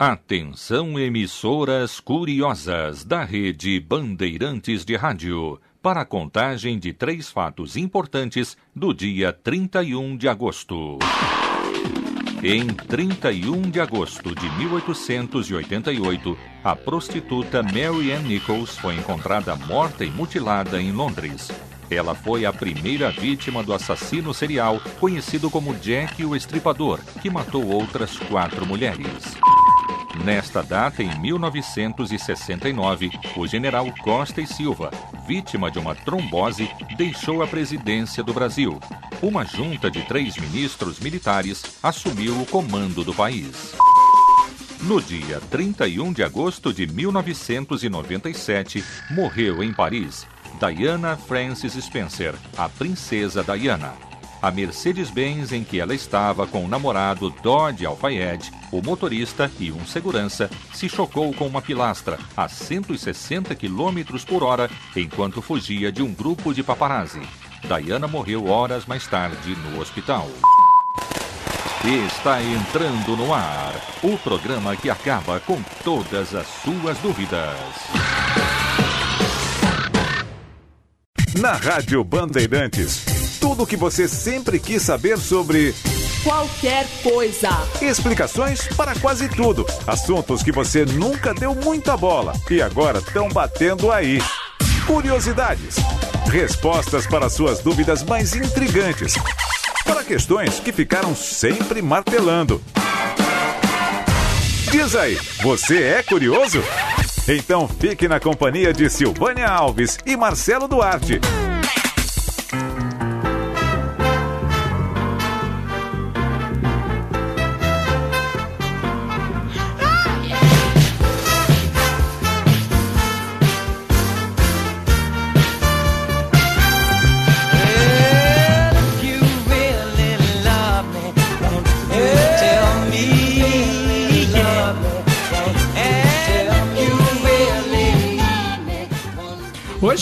Atenção emissoras curiosas da rede Bandeirantes de Rádio para a contagem de três fatos importantes do dia 31 de agosto. Em 31 de agosto de 1888, a prostituta Mary Ann Nichols foi encontrada morta e mutilada em Londres. Ela foi a primeira vítima do assassino serial conhecido como Jack o Estripador, que matou outras quatro mulheres. Nesta data, em 1969, o general Costa e Silva, vítima de uma trombose, deixou a presidência do Brasil. Uma junta de três ministros militares assumiu o comando do país. No dia 31 de agosto de 1997, morreu em Paris Diana Frances Spencer, a princesa Diana. A Mercedes-Benz em que ela estava com o namorado Dodge Alfayed, o motorista e um segurança, se chocou com uma pilastra a 160 km por hora enquanto fugia de um grupo de paparazzi. Diana morreu horas mais tarde no hospital. Está entrando no ar o programa que acaba com todas as suas dúvidas. Na Rádio Bandeirantes, tudo o que você sempre quis saber sobre qualquer coisa. Explicações para quase tudo. Assuntos que você nunca deu muita bola e agora estão batendo aí. Curiosidades. Respostas para suas dúvidas mais intrigantes. Para questões que ficaram sempre martelando. Diz aí, você é curioso? Então fique na companhia de Silvânia Alves e Marcelo Duarte.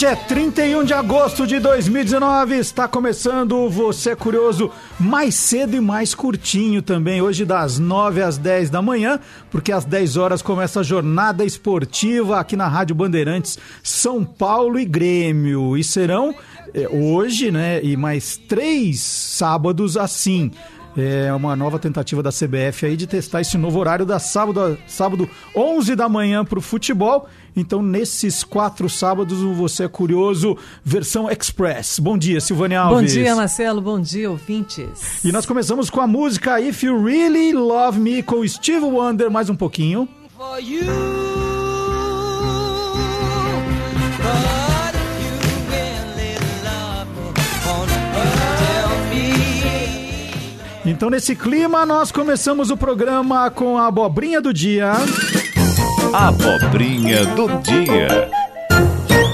É 31 de agosto de 2019, está começando Você é Curioso mais cedo e mais curtinho também, hoje das 9 às 10 da manhã, porque às 10 horas começa a jornada esportiva aqui na Rádio Bandeirantes São Paulo e Grêmio. E serão é, hoje, né, e mais três sábados assim. É uma nova tentativa da CBF aí de testar esse novo horário da sábado, sábado 11 da manhã para o futebol. Então, nesses quatro sábados, o Você é Curioso, versão Express. Bom dia, Silvânia Alves. Bom dia, Marcelo. Bom dia, ouvintes. E nós começamos com a música If You Really Love Me, com Steve Wonder, mais um pouquinho. For you. Então, nesse clima, nós começamos o programa com a abobrinha do dia. Abobrinha do dia.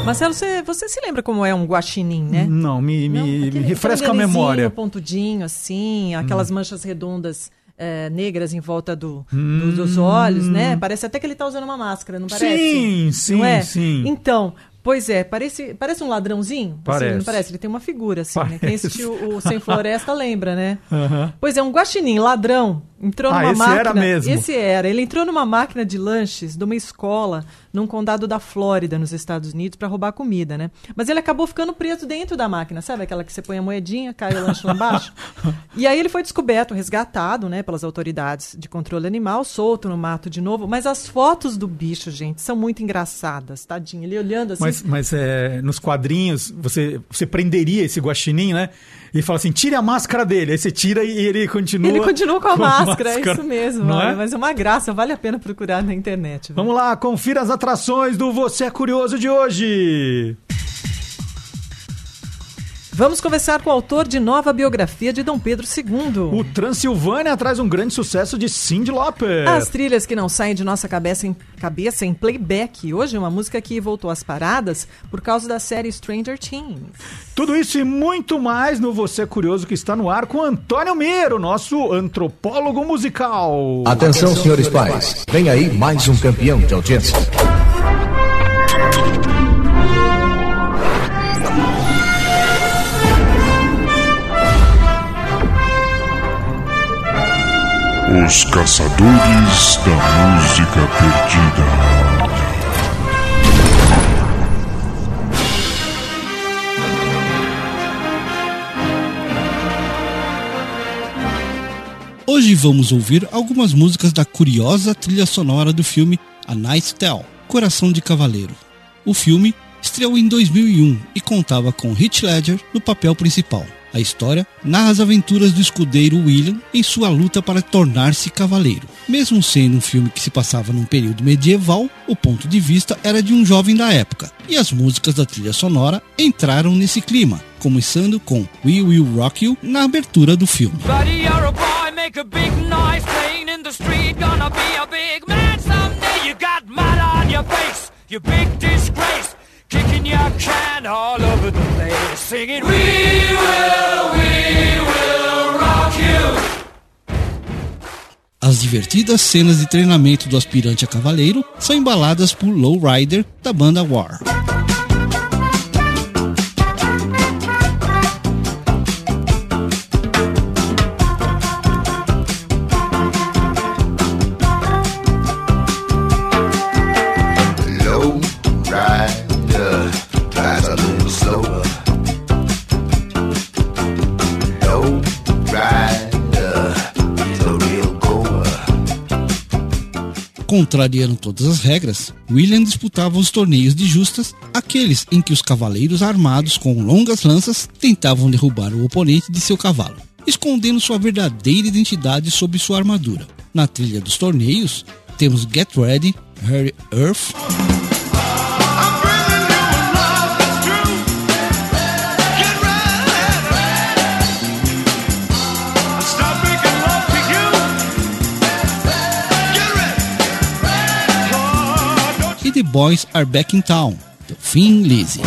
Marcelo, você, você se lembra como é um guaxinim, né? Não, me, me, Não, aquele, me refresca a memória. pontudinho, assim, aquelas hum. manchas redondas é, negras em volta do, hum. do, dos olhos, né? Parece até que ele está usando uma máscara, não parece? Sim, sim, não é? sim. Então, Pois é, parece, parece um ladrãozinho. Parece. Assim, não parece? Ele tem uma figura, assim, né? Quem assistiu o Sem Floresta lembra, né? Uhum. Pois é, um guaxinim, ladrão, entrou ah, numa esse máquina. Era mesmo. Esse era. Ele entrou numa máquina de lanches de uma escola num condado da Flórida, nos Estados Unidos, para roubar comida, né? Mas ele acabou ficando preso dentro da máquina, sabe? Aquela que você põe a moedinha, cai o lanche lá embaixo. e aí ele foi descoberto, resgatado, né, pelas autoridades de controle animal, solto no mato de novo. Mas as fotos do bicho, gente, são muito engraçadas, tadinho. Ele olhando assim. Mas, mas é, nos quadrinhos, você, você prenderia esse guaxinim, né? e fala assim: tire a máscara dele. Aí você tira e ele continua. Ele continua com a, com a máscara, é isso mesmo. Não é? Mas é uma graça, vale a pena procurar na internet. Viu? Vamos lá, confira as atrações do Você é Curioso de hoje. Vamos conversar com o autor de nova biografia de Dom Pedro II. O Transilvânia traz um grande sucesso de Cyndi Lauper. As trilhas que não saem de nossa cabeça em, cabeça em playback. Hoje uma música que voltou às paradas por causa da série Stranger Things. Tudo isso e muito mais no Você Curioso que está no ar com Antônio Miro, nosso antropólogo musical. Atenção, senhores pais. Vem aí mais um campeão de audiência. Os Caçadores da Música Perdida. Hoje vamos ouvir algumas músicas da curiosa trilha sonora do filme A Night Tale, Coração de Cavaleiro. O filme estreou em 2001 e contava com Heath Ledger no papel principal. A história narra as aventuras do escudeiro William em sua luta para tornar-se cavaleiro. Mesmo sendo um filme que se passava num período medieval, o ponto de vista era de um jovem da época, e as músicas da trilha sonora entraram nesse clima, começando com We Will Rock You na abertura do filme. Singing We will, we will rock you. As divertidas cenas de treinamento do aspirante a cavaleiro são embaladas por Low Rider da banda War. Contrariando todas as regras, William disputava os torneios de justas, aqueles em que os cavaleiros armados com longas lanças tentavam derrubar o oponente de seu cavalo, escondendo sua verdadeira identidade sob sua armadura. Na trilha dos torneios, temos Get Ready, Harry Earth, Boys Are Back in Town, do Finn Lizzy.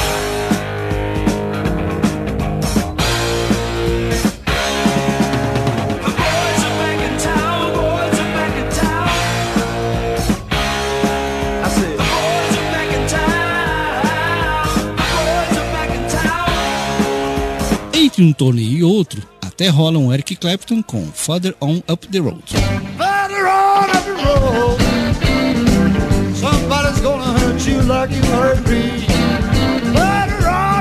Entre um torneio e outro, até rola um Eric Clapton com Father On Up the Road. Like you hurt me. Better on.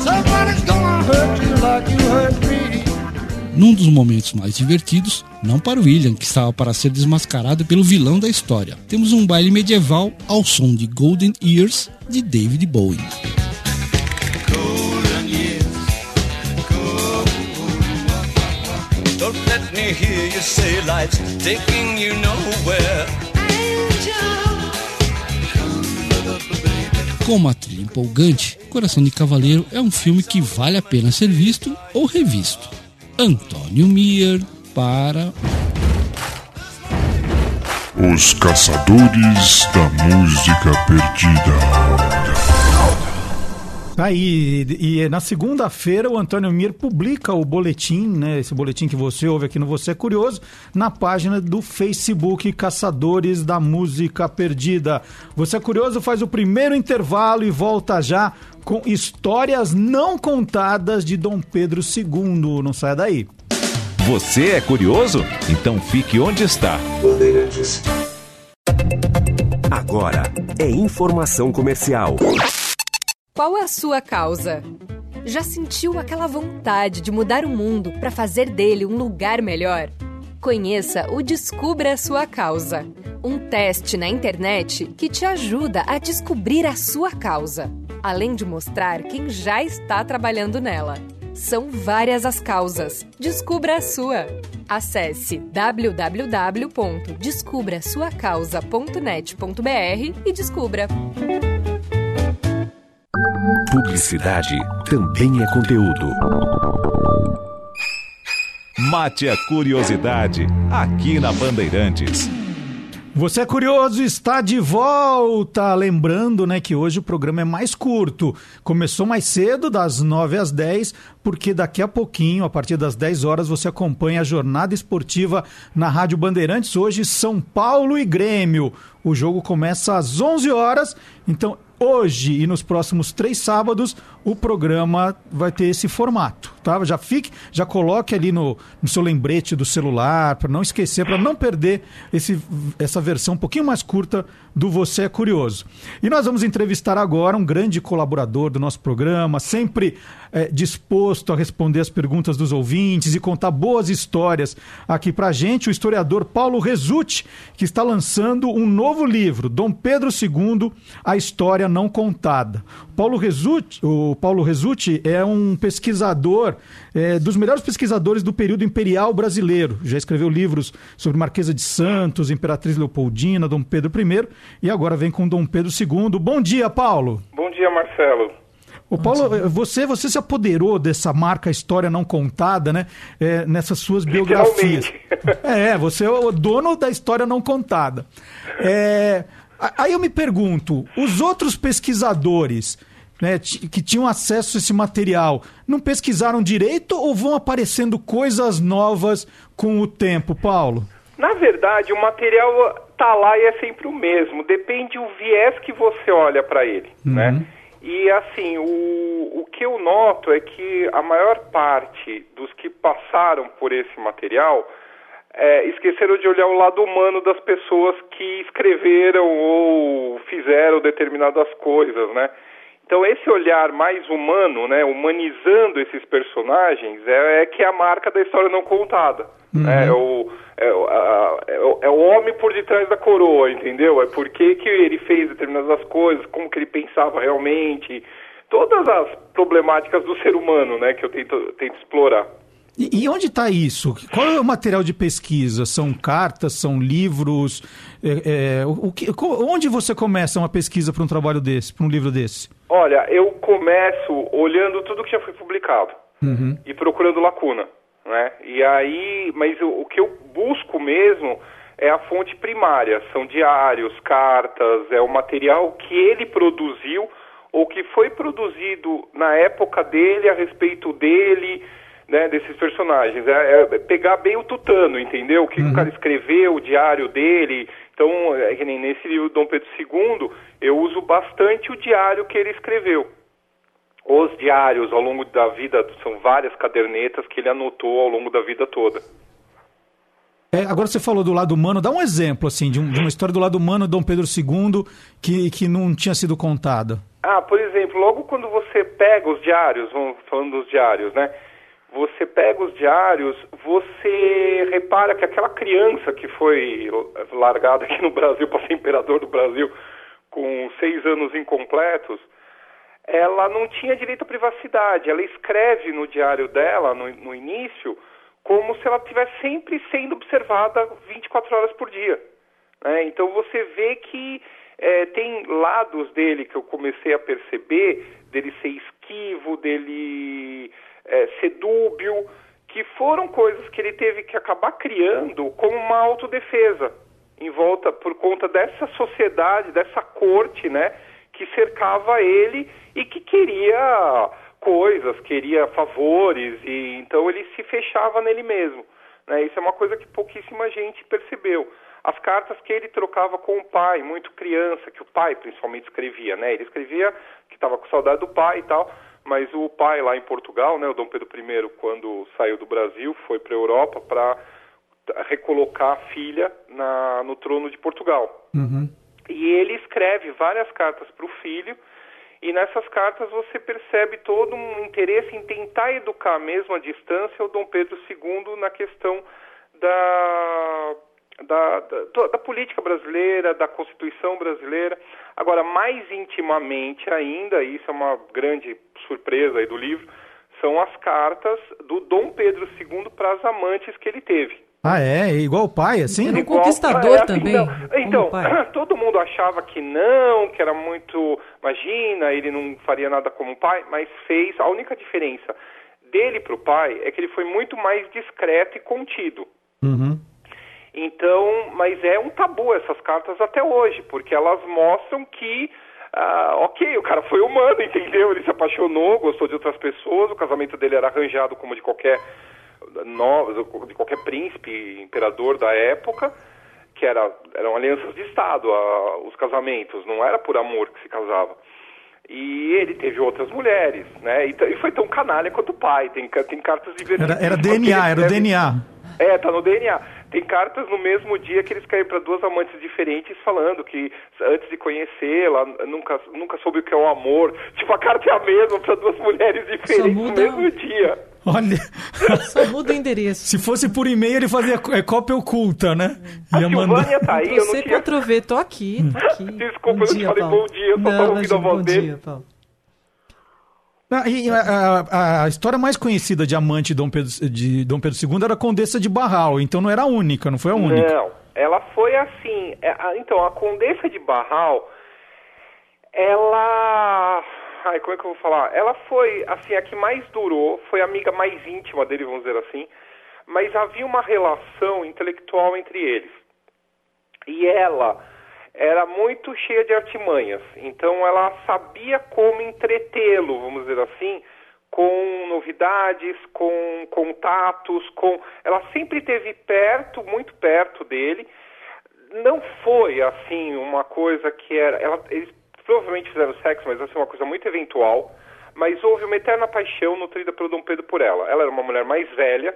Somebody's gonna hurt you like you hurt me. Num dos momentos mais divertidos, não para o William, que estava para ser desmascarado pelo vilão da história, temos um baile medieval ao som de Golden Years de David Bowie. Don't let me hear you say life's taking you nowhere. Com uma trilha empolgante, Coração de Cavaleiro é um filme que vale a pena ser visto ou revisto. Antônio Mier para Os Caçadores da Música Perdida. Tá aí, e, e na segunda-feira o Antônio Mir publica o boletim, né? Esse boletim que você ouve aqui no Você é Curioso, na página do Facebook Caçadores da Música Perdida. Você é Curioso faz o primeiro intervalo e volta já com histórias não contadas de Dom Pedro II. Não saia daí. Você é curioso? Então fique onde está. Agora é informação comercial. Qual é a sua causa? Já sentiu aquela vontade de mudar o mundo para fazer dele um lugar melhor? Conheça o Descubra a Sua Causa, um teste na internet que te ajuda a descobrir a sua causa, além de mostrar quem já está trabalhando nela. São várias as causas. Descubra a sua. Acesse www.descubrasuacausa.net.br e descubra. Publicidade também é conteúdo. Mate a curiosidade aqui na Bandeirantes. Você é curioso, está de volta! Lembrando, né, que hoje o programa é mais curto. Começou mais cedo, das 9 às 10, porque daqui a pouquinho, a partir das 10 horas, você acompanha a jornada esportiva na Rádio Bandeirantes. Hoje, São Paulo e Grêmio. O jogo começa às 11 horas, então hoje e nos próximos três sábados o programa vai ter esse formato, tá? Já fique, já coloque ali no, no seu lembrete do celular para não esquecer, para não perder esse, essa versão um pouquinho mais curta do Você é Curioso. E nós vamos entrevistar agora um grande colaborador do nosso programa, sempre eh, disposto a responder as perguntas dos ouvintes e contar boas histórias aqui pra gente, o historiador Paulo Resutti, que está lançando um novo livro, Dom Pedro II, A História Não Contada. Paulo Resutti, o Paulo Resutti é um pesquisador, eh, dos melhores pesquisadores do período imperial brasileiro. Já escreveu livros sobre Marquesa de Santos, Imperatriz Leopoldina, Dom Pedro I e agora vem com Dom Pedro II. Bom dia, Paulo. Bom dia, Marcelo. Ô Paulo, você, você se apoderou dessa marca História Não Contada, né? eh, nessas suas biografias. É, você é o dono da História Não Contada. É, aí eu me pergunto, os outros pesquisadores né, que tinham acesso a esse material, não pesquisaram direito ou vão aparecendo coisas novas com o tempo, Paulo? Na verdade, o material tá lá e é sempre o mesmo. Depende o viés que você olha para ele, né? E assim, o, o que eu noto é que a maior parte dos que passaram por esse material é, esqueceram de olhar o lado humano das pessoas que escreveram ou fizeram determinadas coisas, né? Então esse olhar mais humano, né, humanizando esses personagens, é, é que é a marca da história não contada. né? É, o, é, o- a- é o- é o homem por detrás da coroa, entendeu? É por que, que ele fez determinadas coisas, como que ele pensava realmente, todas as problemáticas do ser humano, né, que eu tento, tento explorar. E, e onde está isso? Qual é o material de pesquisa? São cartas, são livros? É, é, o, que, onde você começa uma pesquisa para um trabalho desse, para um livro desse? Olha, eu começo olhando tudo que já foi publicado. e procurando lacuna, né? E aí, mas o, o que eu busco mesmo é a fonte primária, são diários, cartas, é o material que ele produziu ou que foi produzido na época dele a respeito dele, né, desses personagens. É, é pegar bem o tutano, entendeu? O que o cara escreveu, o diário dele. Então, é que nem nesse livro Dom Pedro II, eu uso bastante o diário que ele escreveu. Os diários ao longo da vida são várias cadernetas que ele anotou ao longo da vida toda. É, agora você falou do lado humano, dá um exemplo assim de, um- de uma história do lado humano de Dom Pedro II que, que não tinha sido contada. Ah, por exemplo, logo quando você pega os diários, vamos falando dos diários, né? Você pega os diários, você repara que aquela criança que foi largada aqui no Brasil para ser imperador do Brasil com seis anos incompletos, ela não tinha direito à privacidade. Ela escreve no diário dela, no, no início, como se ela estivesse sempre sendo observada 24 horas por dia. né? Então você vê que eh, tem lados dele que eu comecei a perceber, dele ser esquivo, dele eh, ser dúbio, que foram coisas que ele teve que acabar criando como uma autodefesa em volta por conta dessa sociedade, dessa corte, né, que cercava ele e que queria coisas, queria favores e então ele se fechava nele mesmo. Né? Isso é uma coisa que pouquíssima gente percebeu. As cartas que ele trocava com o pai, muito criança, que o pai principalmente escrevia, né? Ele escrevia que estava com saudade do pai e tal, mas o pai lá em Portugal, né, o Dom Pedro I, quando saiu do Brasil, foi para a Europa para recolocar a filha na, no trono de Portugal. E ele escreve várias cartas para o filho, e nessas cartas você percebe todo um interesse em tentar educar mesmo à distância o Dom Pedro II na questão da, da, da, da política brasileira, da Constituição brasileira. Agora, mais intimamente ainda, e isso é uma grande surpresa aí do livro, são as cartas do Dom Pedro II para as amantes que ele teve. Ah, é? Igual o pai, assim? Era um Igual- conquistador é, também. Então, pai. todo mundo achava que não, que era muito. Imagina, ele não faria nada como pai, mas fez. A única diferença dele para o pai é que ele foi muito mais discreto e contido. Uhum. Então, mas é um tabu essas cartas até hoje, porque elas mostram que, ah, ok, o cara foi humano, entendeu? Ele se apaixonou, gostou de outras pessoas, o casamento dele era arranjado como de qualquer no- de qualquer príncipe, imperador da época, que era, eram alianças de Estado, a- os casamentos, não era por amor que se casava. E ele teve outras mulheres, né? E, e foi tão canalha quanto o pai. Tem, tem cartas divertidas. Era, era DNA, era o DNA. É, tá no DNA. Tem cartas no mesmo dia que eles caíram para duas amantes diferentes falando que antes de conhecê-la nunca, nunca soube o que é o amor. Tipo, a carta é a mesma para duas mulheres diferentes no muda- mesmo dia. Olha, Só muda o endereço. se fosse por e-mail ele fazia é, cópia oculta, né? A Ia Silvânia tá aí, eu não Você, tinha... Ctrl V, tô aqui, tô aqui. Desculpa, Bom eu não dia, falei Paulo. bom dia, eu só Não, tava ouvindo a voz bom dele. dia, Paulo. Ah, a, a- a história mais conhecida de amante de Dom Pedro, de Dom Pedro II era a Condessa de Barral, então não era a única, não foi a única. Não, ela foi assim. é, Então, a Condessa de Barral, ela. Ai, como é que eu vou falar? Ela foi, assim, a que mais durou, foi a amiga mais íntima dele, vamos dizer assim, mas havia uma relação intelectual entre eles. E ela era muito cheia de artimanhas, então ela sabia como entretê-lo, vamos dizer assim, com novidades, com contatos, com ela sempre esteve perto, muito perto dele. Não foi assim uma coisa que era, ela, eles provavelmente fizeram sexo, mas assim uma coisa muito eventual. Mas houve uma eterna paixão nutrida pelo Dom Pedro por ela. Ela era uma mulher mais velha,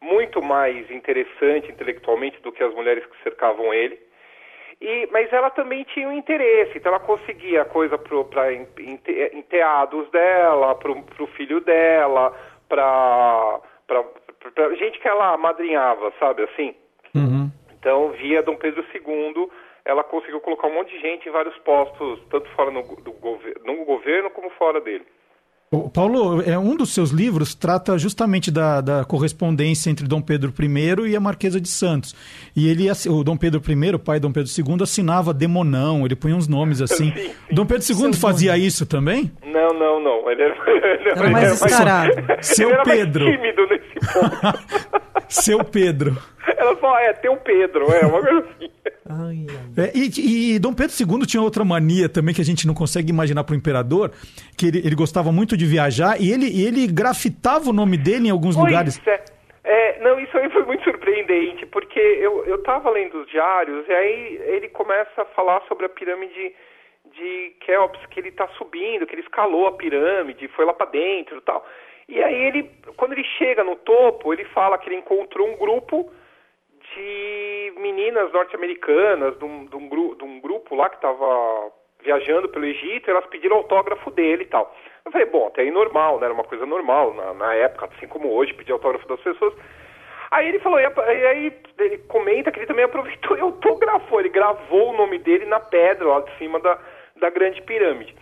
muito mais interessante intelectualmente do que as mulheres que cercavam ele. E, mas ela também tinha um interesse, então ela conseguia coisa para enteados dela, para o filho dela, para gente que ela madrinhava, sabe assim? Uhum. Então, via Dom Pedro II, ela conseguiu colocar um monte de gente em vários postos, tanto fora no, do no governo como fora dele. Paulo, é, um dos seus livros trata justamente da, da correspondência entre Dom Pedro I e a Marquesa de Santos. E ele, o Dom Pedro I, o pai de Dom Pedro II, assinava Demonão, ele punha uns nomes assim. Sim, sim. Dom Pedro II fazia isso também? Não, não, não. Ele era, ele Era mais descarado. Seu ele era Pedro. mais tímido nesse ponto. Seu Pedro. Ela só, é, tem o Pedro, é, uma coisa assim. Ai, ai. É, e, e Dom Pedro II tinha outra mania também que a gente não consegue imaginar para o imperador, que ele, ele gostava muito de viajar e ele, ele grafitava o nome dele em alguns Pois lugares. é. É, não, isso aí foi muito surpreendente, porque eu, eu tava lendo os diários e aí ele começa a falar sobre a pirâmide de Kelps, que ele tá subindo, que ele escalou a pirâmide, foi lá para dentro e tal. E aí ele, quando ele chega no topo, ele fala que ele encontrou um grupo de meninas norte-americanas, de, um, de, um de um grupo lá que estava viajando pelo Egito, elas pediram autógrafo dele e tal. Eu falei, bom, até aí normal, né? Era uma coisa normal na, na época, assim como hoje, pedir autógrafo das pessoas. Aí ele falou, e aí ele comenta que ele também aproveitou e autografou, ele gravou o nome dele na pedra lá de cima da, da grande pirâmide.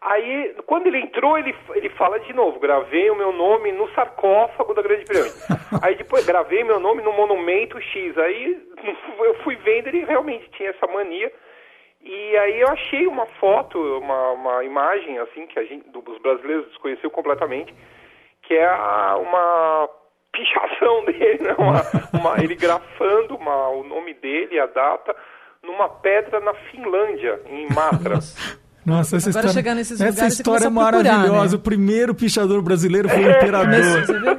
Aí, quando ele entrou, ele, ele fala de novo, gravei o meu nome no sarcófago da grande pirâmide. Aí depois, gravei meu nome no monumento X. Aí eu fui vendo, ele realmente tinha essa mania. E aí eu achei uma foto, uma, uma imagem, assim, que a gente, do- os brasileiros desconheceu completamente, que é a- uma pichação dele, né? Uma, uma- ele grafando uma- o nome dele, a data, numa pedra na Finlândia, em Matra. Nossa, essa Agora história, chegar nesses essa lugares, você história é procurar, maravilhosa. né? O primeiro pichador brasileiro foi o Mas, imperador. você vê?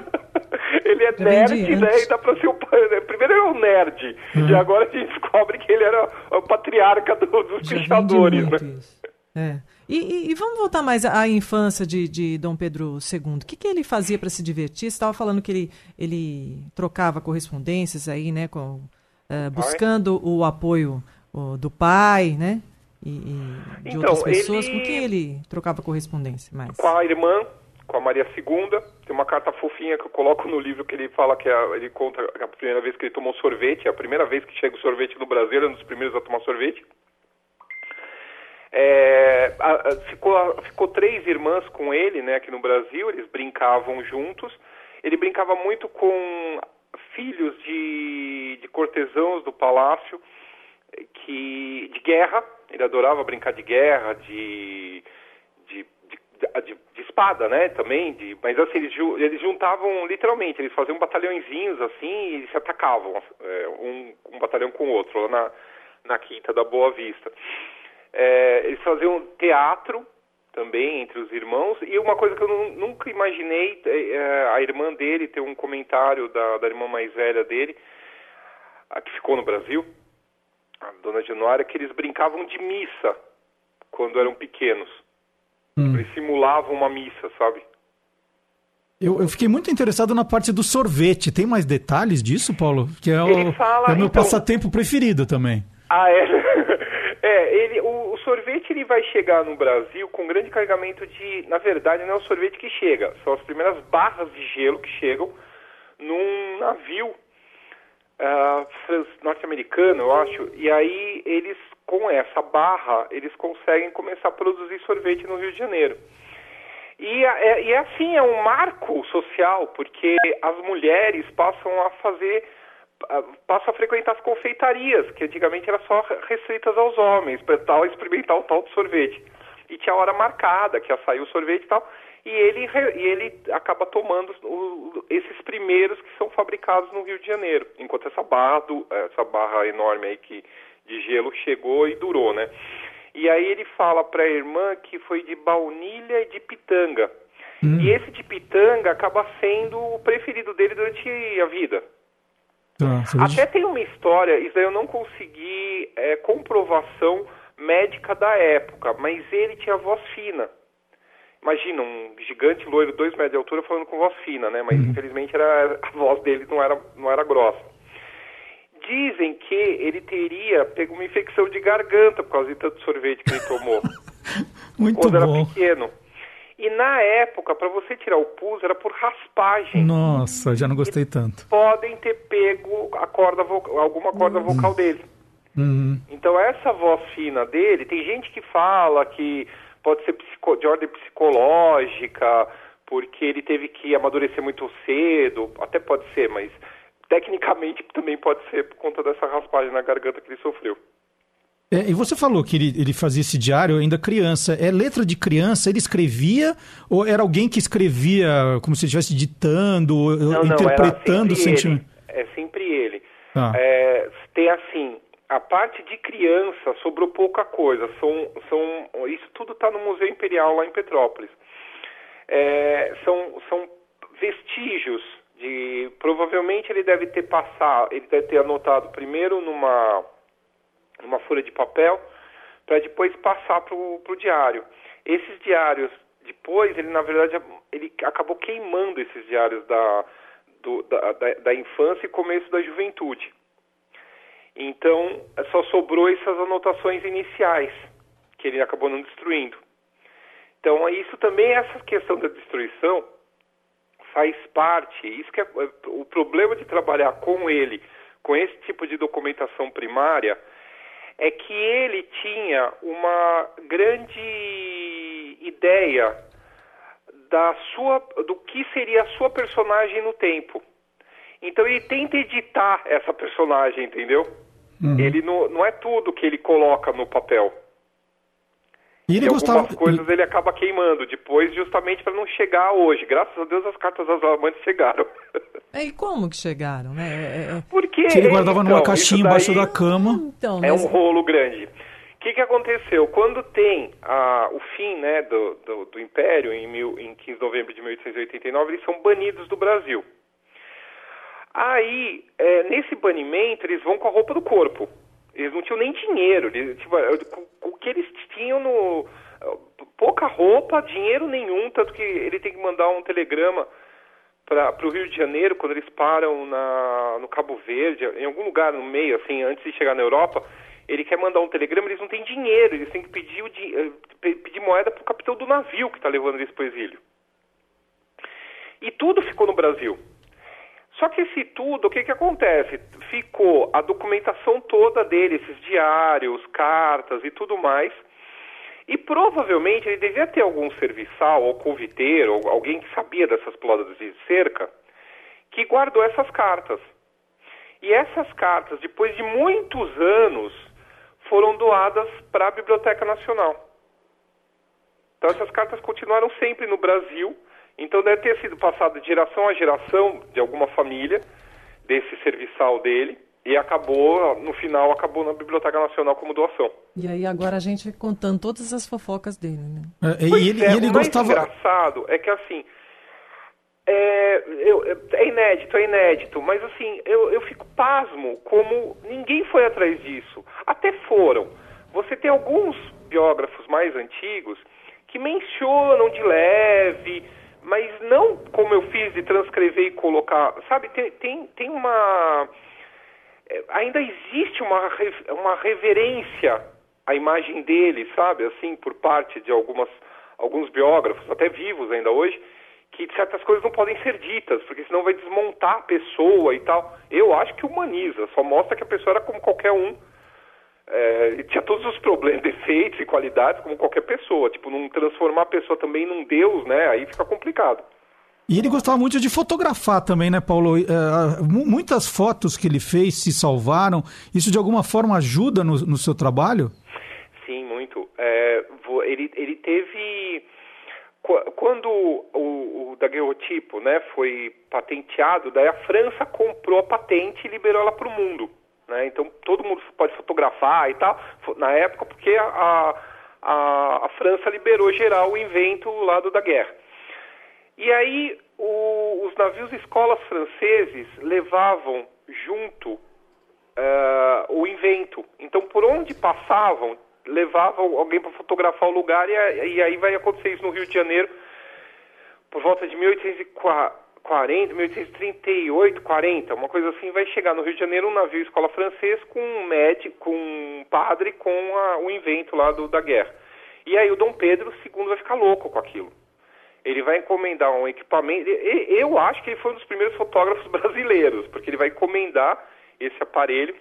Ele é vem nerd, né? E dá pra ser o. né, Primeiro ele é um nerd. E agora a gente descobre que ele era o patriarca do- dos Já pichadores, né? isso. É. E, e- e vamos voltar mais à infância de, de Dom Pedro II. O que, que ele fazia para se divertir? Você estava falando que ele, ele trocava correspondências aí, né? Com, eh, buscando o apoio o, do pai, né? E, e de Então, outras pessoas. ele- Com quem ele trocava correspondência mais? Com a irmã, com a Maria II. Tem uma carta fofinha que eu coloco no livro que ele fala que a- ele conta a primeira vez que ele tomou sorvete, a primeira vez que chega o sorvete no Brasil, ele é um dos primeiros a tomar sorvete. É, a- a- ficou, ficou três irmãs com ele, né, aqui no Brasil, eles brincavam juntos. Ele brincava muito com filhos de, de cortesãos do palácio, que de guerra, ele adorava brincar de guerra, de, de, de, de- de espada, né, também, de, mas assim, eles, eles juntavam literalmente, eles faziam batalhõezinhos assim e se atacavam, eh, um, um batalhão com o outro, lá na, na quinta da Boa Vista. É, eles faziam teatro também entre os irmãos e uma coisa que eu nu- nunca imaginei é, é, a irmã dele tem um comentário da, da irmã mais velha dele a que ficou no Brasil dona Januária que eles brincavam de missa quando eram pequenos. Hum. Eles simulavam uma missa, sabe? Eu, eu fiquei muito interessado na parte do sorvete. Tem mais detalhes disso, Paulo? Que é o, fala, é o meu então- passatempo preferido também. Ah, é? é, ele, o, o sorvete ele vai chegar no Brasil com grande carregamento de. Na verdade, não é o sorvete que chega, são as primeiras barras de gelo que chegam num navio ah, norte-americano, eu acho. E aí eles, com essa barra, eles conseguem começar a produzir sorvete no Rio de Janeiro. E é, e é assim, é um marco social, porque as mulheres passam a fazer, ah, passam a frequentar as confeitarias, que antigamente eram só restritas aos homens, para tal experimentar o tal de sorvete. E tinha hora marcada, que ia sair o sorvete e tal, e ele, e ele acaba tomando o- esses primeiros que são fabricados no Rio de Janeiro, enquanto essa barra, do, essa barra enorme aí que, de gelo chegou e durou, né? E aí ele fala para a irmã que foi de baunilha e de pitanga. E esse de pitanga acaba sendo o preferido dele durante a vida. Sorvete- Até tem uma história, isso daí eu não consegui é, comprovação médica da época, mas ele tinha voz fina. Imagina, um gigante loiro, dois metros de altura, falando com voz fina, né? Mas infelizmente era, a voz dele não era, não era grossa. Dizem que ele teria pego uma infecção de garganta por causa de tanto sorvete que ele tomou Muito quando bom. era pequeno. E na época, para você tirar o pus, era por raspagem. Nossa, já não gostei tanto. Podem ter pego a corda vo- alguma corda vocal dele. Uhum. Então essa voz fina dele, tem gente que fala que pode ser psico- de ordem psicológica, porque ele teve que amadurecer muito cedo, até pode ser, mas tecnicamente também pode ser por conta dessa raspagem na garganta que ele sofreu. É, e você falou que ele, ele fazia esse diário ainda criança. É letra de criança? Ele escrevia? Ou era alguém que escrevia como se estivesse ditando, Não, interpretando o sentimento? É sempre ele. Ah. É, tem assim, a parte de criança sobrou pouca coisa. São, são, isso tudo está no Museu Imperial lá em Petrópolis. É, são, são vestígios de. Provavelmente ele deve ter passado, ele deve ter anotado primeiro numa, numa folha de papel, para depois passar para o diário. Esses diários, depois, ele na verdade ele acabou queimando esses diários da, do- da, da, da infância e começo da juventude. Então, só sobrou essas anotações iniciais, que ele acabou não destruindo. Então, isso também, essa questão da destruição, faz parte, isso que é o problema de trabalhar com ele, com esse tipo de documentação primária, é que ele tinha uma grande ideia da sua, do que seria a sua personagem no tempo. Então ele tenta editar essa personagem, entendeu? Ele não, não é tudo que ele coloca no papel. E ele e gostava. algumas coisas ele acaba queimando depois, justamente para não chegar hoje. Graças a Deus as cartas das amantes chegaram. É, E como que chegaram, né? É, é- Porque Que ele guardava numa então, caixinha isso embaixo daí da cama. Então, é mas um rolo grande. O que, que aconteceu? Quando tem ah, o fim né, do, do, do Império, em, mil, em 15 de novembro de 1889, eles são banidos do Brasil. Aí, é, nesse banimento, eles vão com a roupa do corpo. Eles não tinham nem dinheiro. Eles, tipo, é, o que eles tinham no. Pouca roupa, dinheiro nenhum, tanto que ele tem que mandar um telegrama para o Rio de Janeiro, quando eles param na, no Cabo Verde, em algum lugar no meio, assim, antes de chegar na Europa, ele quer mandar um telegrama, eles não têm dinheiro, eles têm que pedir, o pe- pedir moeda para o capitão do navio que está levando eles para o exílio. E tudo ficou no Brasil. Só que esse tudo, o que, que acontece? Ficou a documentação toda dele, esses diários, cartas e tudo mais. E provavelmente ele devia ter algum serviçal ou conviteiro, ou alguém que sabia dessas plodas de cerca, que guardou essas cartas. E essas cartas, depois de muitos anos, foram doadas para a Biblioteca Nacional. Então essas cartas continuaram sempre no Brasil. Então deve ter sido passado de geração a geração de alguma família desse serviçal dele e acabou, no final, acabou na Biblioteca Nacional como doação. E aí agora a gente contando todas as fofocas dele, né? É, e ele, é, e ele o mais gostava. engraçado é que assim, É, eu- é inédito, é inédito, mas assim, eu, eu fico pasmo como ninguém foi atrás disso. Até foram. Você tem alguns biógrafos mais antigos que mencionam de leve, mas não como eu fiz de transcrever e colocar. Sabe, tem, tem, tem uma. é, Ainda existe uma, uma reverência à imagem dele, sabe, assim, por parte de algumas, alguns biógrafos, até vivos ainda hoje, que certas coisas não podem ser ditas, porque senão vai desmontar a pessoa e tal. Eu acho que humaniza, só mostra que a pessoa era como qualquer um. É, e tinha todos os problemas, defeitos e qualidades como qualquer pessoa. Tipo, não transformar a pessoa também num deus, né? Aí fica complicado. E ele gostava muito de fotografar também, né, Paulo? Mu- muitas fotos que ele fez se salvaram. Isso de alguma forma ajuda no, no seu trabalho? Sim, muito. É, ele, ele teve. qu- Quando o, o né, foi patenteado, daí a França comprou a patente e liberou ela para o mundo. Né? Então todo mundo pode fotografar e tal. Na época, porque a, a, a, França liberou geral o invento lá do da guerra. E aí o- os navios escolas franceses levavam junto eh, o invento. Então, por onde passavam, levavam alguém para fotografar o lugar e, e aí vai acontecer isso no Rio de Janeiro por volta de 1840, 1838, 40, uma coisa assim, vai chegar no Rio de Janeiro um navio escola francês com um médico, com um padre com a- o invento lá do, da guerra. E aí o Dom Pedro II vai ficar louco com aquilo. Ele vai encomendar um equipamento. Eu acho que ele foi um dos primeiros fotógrafos brasileiros, porque ele vai encomendar esse aparelho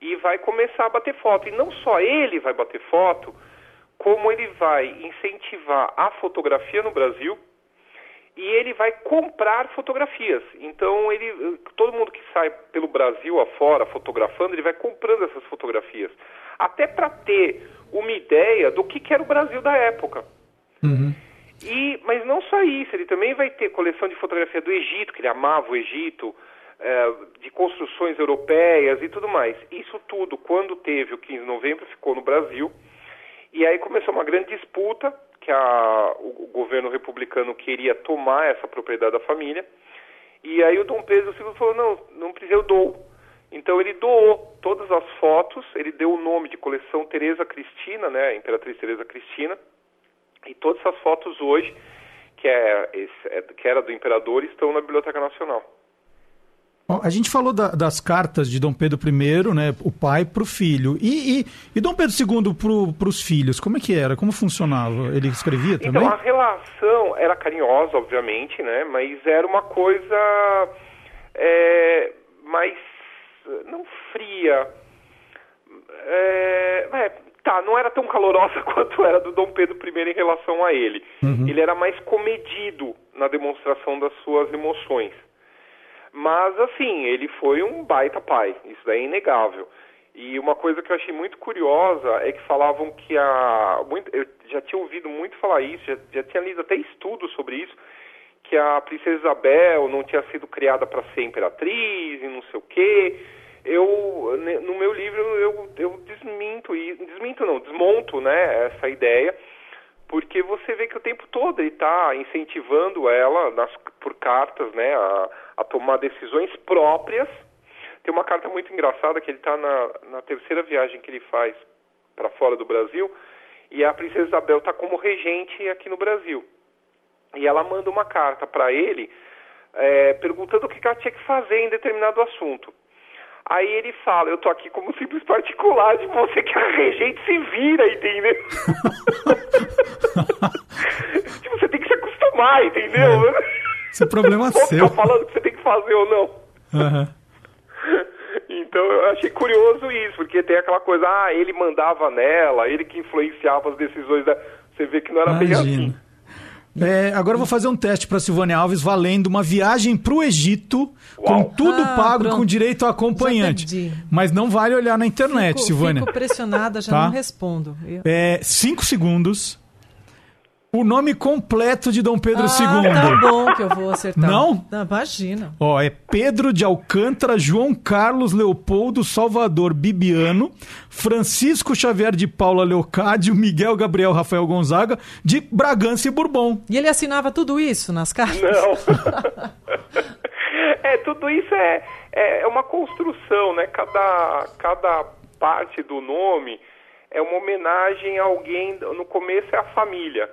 e vai começar a bater foto. E não só ele vai bater foto, como ele vai incentivar a fotografia no Brasil e ele vai comprar fotografias. Então ele, todo mundo que sai pelo Brasil afora fotografando, ele vai comprando essas fotografias, até para ter uma ideia do que, que era o Brasil da época. E, mas não só isso, ele também vai ter coleção de fotografia do Egito, que ele amava o Egito, eh, de construções europeias e tudo mais. Isso tudo, quando teve o 15 de novembro, ficou no Brasil. E aí começou uma grande disputa, que a, o, governo republicano queria tomar essa propriedade da família. E aí o Dom Pedro II falou, não, não precisa, eu dou. Então ele doou todas as fotos, ele deu o nome de coleção Teresa Cristina, né, Imperatriz Teresa Cristina, e todas essas fotos hoje, que, é, é- que era do imperador, estão na Biblioteca Nacional. Ó, A gente falou da- das cartas de Dom Pedro I, né, o pai para o filho. E, e, e Dom Pedro II para os filhos, como é que era? Como funcionava? Ele escrevia também? Então a relação era carinhosa, obviamente, né? Mas era uma coisa é, mais não fria. É, é, tá, não era tão calorosa quanto era do Dom Pedro I em relação a ele. Ele era mais comedido na demonstração das suas emoções. Mas assim, ele foi um baita pai, isso daí é inegável. E uma coisa que eu achei muito curiosa é que falavam que a. Muito, eu já tinha ouvido muito falar isso, já, já tinha lido até estudos sobre isso, que a princesa Isabel não tinha sido criada para ser imperatriz e não sei o quê. Eu, no meu livro, eu, eu desminto isso, desminto não, desmonto né, essa ideia, porque você vê que o tempo todo ele está incentivando ela nas, por cartas né, a, a tomar decisões próprias. Tem uma carta muito engraçada que ele está na, na terceira viagem que ele faz para fora do Brasil e a princesa Isabel está como regente aqui no Brasil. E ela manda uma carta para ele é, perguntando o que ela tinha que fazer em determinado assunto. Aí ele fala, eu tô aqui como simples particular de você que a regente se vira, entendeu? tipo, você tem que se acostumar, entendeu? Esse é problema seu. ficar falando o que você tem que fazer ou não. Aham. Então eu achei curioso isso, porque tem aquela coisa, ah, ele mandava nela, ele que influenciava as decisões da. Você vê que não era bem assim. Imagina. É, agora eu vou fazer um teste para Silvânia Alves valendo uma viagem para o Egito com tudo Ah, pago pronto. com direito a acompanhante. Mas não vale olhar na internet, fico, Silvânia. Fico pressionada, já Tá. não respondo. Eu- É, cinco segundos. O nome completo de Dom Pedro ah, II. tá bom que eu vou acertar. Não? imagina. Ó, é Pedro de Alcântara, João Carlos Leopoldo Salvador Bibiano, Francisco Xavier de Paula Leocádio, Miguel Gabriel Rafael Gonzaga, de Bragança e Bourbon. E ele assinava tudo isso nas cartas? Não. é, tudo isso é, é uma construção, né? Cada, cada parte do nome é uma homenagem a alguém, no começo é a família.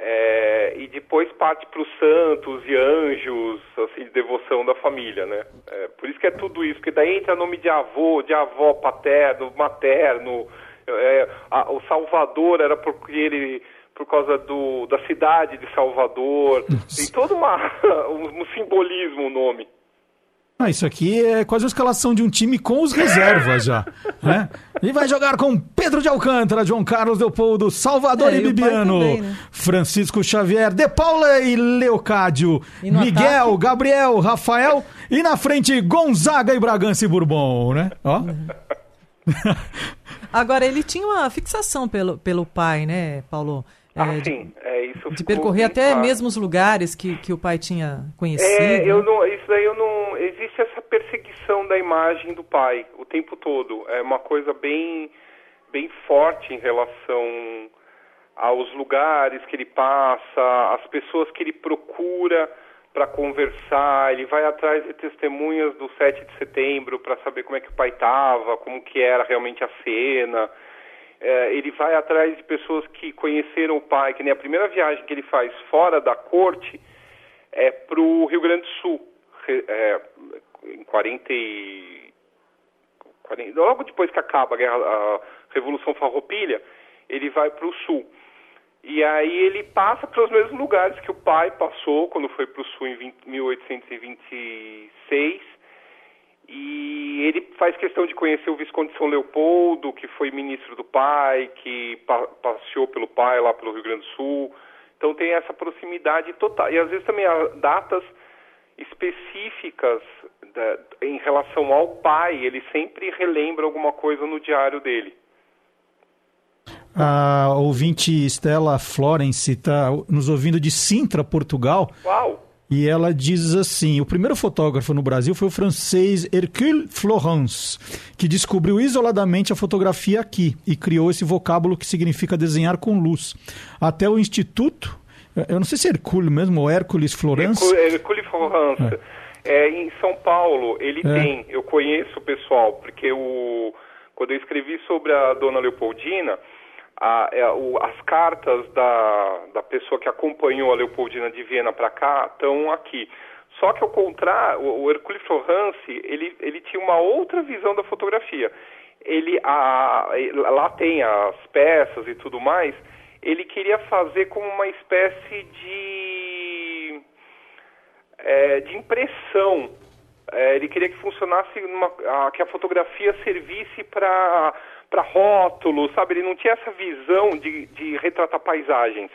É, e depois parte para os santos e anjos, assim, de devoção da família, né? É, por isso que é tudo isso, porque daí entra nome de avô, de avó paterno, materno. É, a, o Salvador era porque ele por causa do, da cidade de Salvador. Tem todo uma, um, um simbolismo o nome. Ah, isso aqui é quase a escalação de um time com os reservas já. né? E vai jogar com Pedro de Alcântara, João Carlos Leopoldo, Salvador É, e Bibiano, também, né? Francisco Xavier, De Paula e Leocádio, E Miguel, ataque? Gabriel, Rafael e na frente Gonzaga e Bragança e Bourbon, né? Ó. Agora, ele tinha uma fixação pelo, pelo pai, né, Paulo? É, Ah, sim, é, isso de percorrer bem até claro. mesmo os lugares que, que o pai tinha conhecido. É, eu né? não, isso daí eu não. Da imagem do pai o tempo todo. É uma coisa bem, bem forte em relação aos lugares que ele passa, as pessoas que ele procura para conversar. Ele vai atrás de testemunhas do 7 de setembro para saber como é que o pai estava, como que era realmente a cena. É, ele vai atrás de pessoas que conheceram o pai, que nem a primeira viagem que ele faz fora da corte é para o Rio Grande do Sul, é, em 40 e... 40 logo depois que acaba a, guerra- a Revolução Farroupilha, ele vai para o Sul. E aí ele passa pelos mesmos lugares que o pai passou quando foi para o Sul em 20 1826. E ele faz questão de conhecer o Visconde de São Leopoldo, que foi ministro do pai, que pa passeou pelo pai lá pelo Rio Grande do Sul. Então tem essa proximidade total. E às vezes também há datas específicas em relação ao pai, ele sempre relembra alguma coisa no diário dele. A ouvinte Stella Florence está nos ouvindo de Sintra, Portugal. Uau! E ela diz assim: o primeiro fotógrafo no Brasil foi o francês Hercule Florence, que descobriu isoladamente a fotografia aqui e criou esse vocábulo que significa desenhar com luz. Até o Instituto, eu não sei se é Hercule mesmo ou Hércules Florence. Hercule Hercule Florence. É, em São Paulo, ele É. tem, eu conheço o pessoal, porque o, quando eu escrevi sobre a dona Leopoldina, a- é, o- as cartas da, da pessoa que acompanhou a Leopoldina de Viena para cá estão aqui. Só que ao contrário, o, o Hercule Florence, ele, ele tinha uma outra visão da fotografia. Ele, a, lá tem as peças e tudo mais, ele queria fazer como uma espécie de é, de impressão. É, ele queria que funcionasse, numa, a, que a fotografia servisse para para rótulo, sabe? Ele não tinha essa visão de, de retratar paisagens.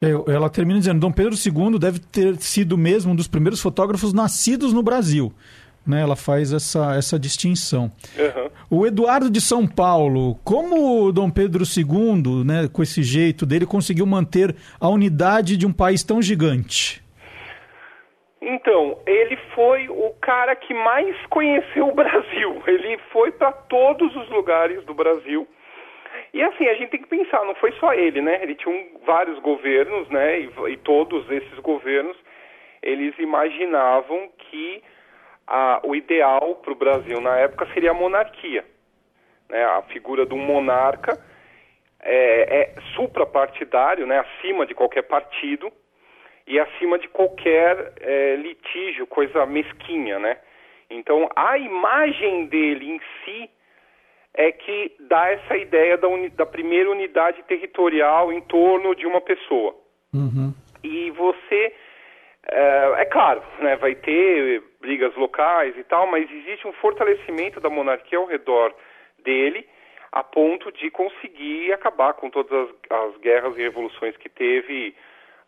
Ela termina dizendo: Dom Pedro II deve ter sido mesmo um dos primeiros fotógrafos nascidos no Brasil. Né, ela faz essa, essa distinção. Uhum. O Eduardo de São Paulo, como o Dom Pedro II, né, com esse jeito dele, conseguiu manter a unidade de um país tão gigante? Então, ele foi o cara que mais conheceu o Brasil. Ele foi para todos os lugares do Brasil. E assim, a gente tem que pensar, não foi só ele, né? Ele tinha um- vários governos, né? E, e todos esses governos, eles imaginavam que a- o ideal para o Brasil na época seria a monarquia. Né? A figura de um monarca é, é suprapartidário, né? acima de qualquer partido e acima de qualquer eh, litígio, coisa mesquinha, né? Então, a imagem dele em si é que dá essa ideia da, uni- da primeira unidade territorial em torno de uma pessoa. E você, eh, é, claro, né, vai ter brigas locais e tal, mas existe um fortalecimento da monarquia ao redor dele, a ponto de conseguir acabar com todas as, as guerras e revoluções que teve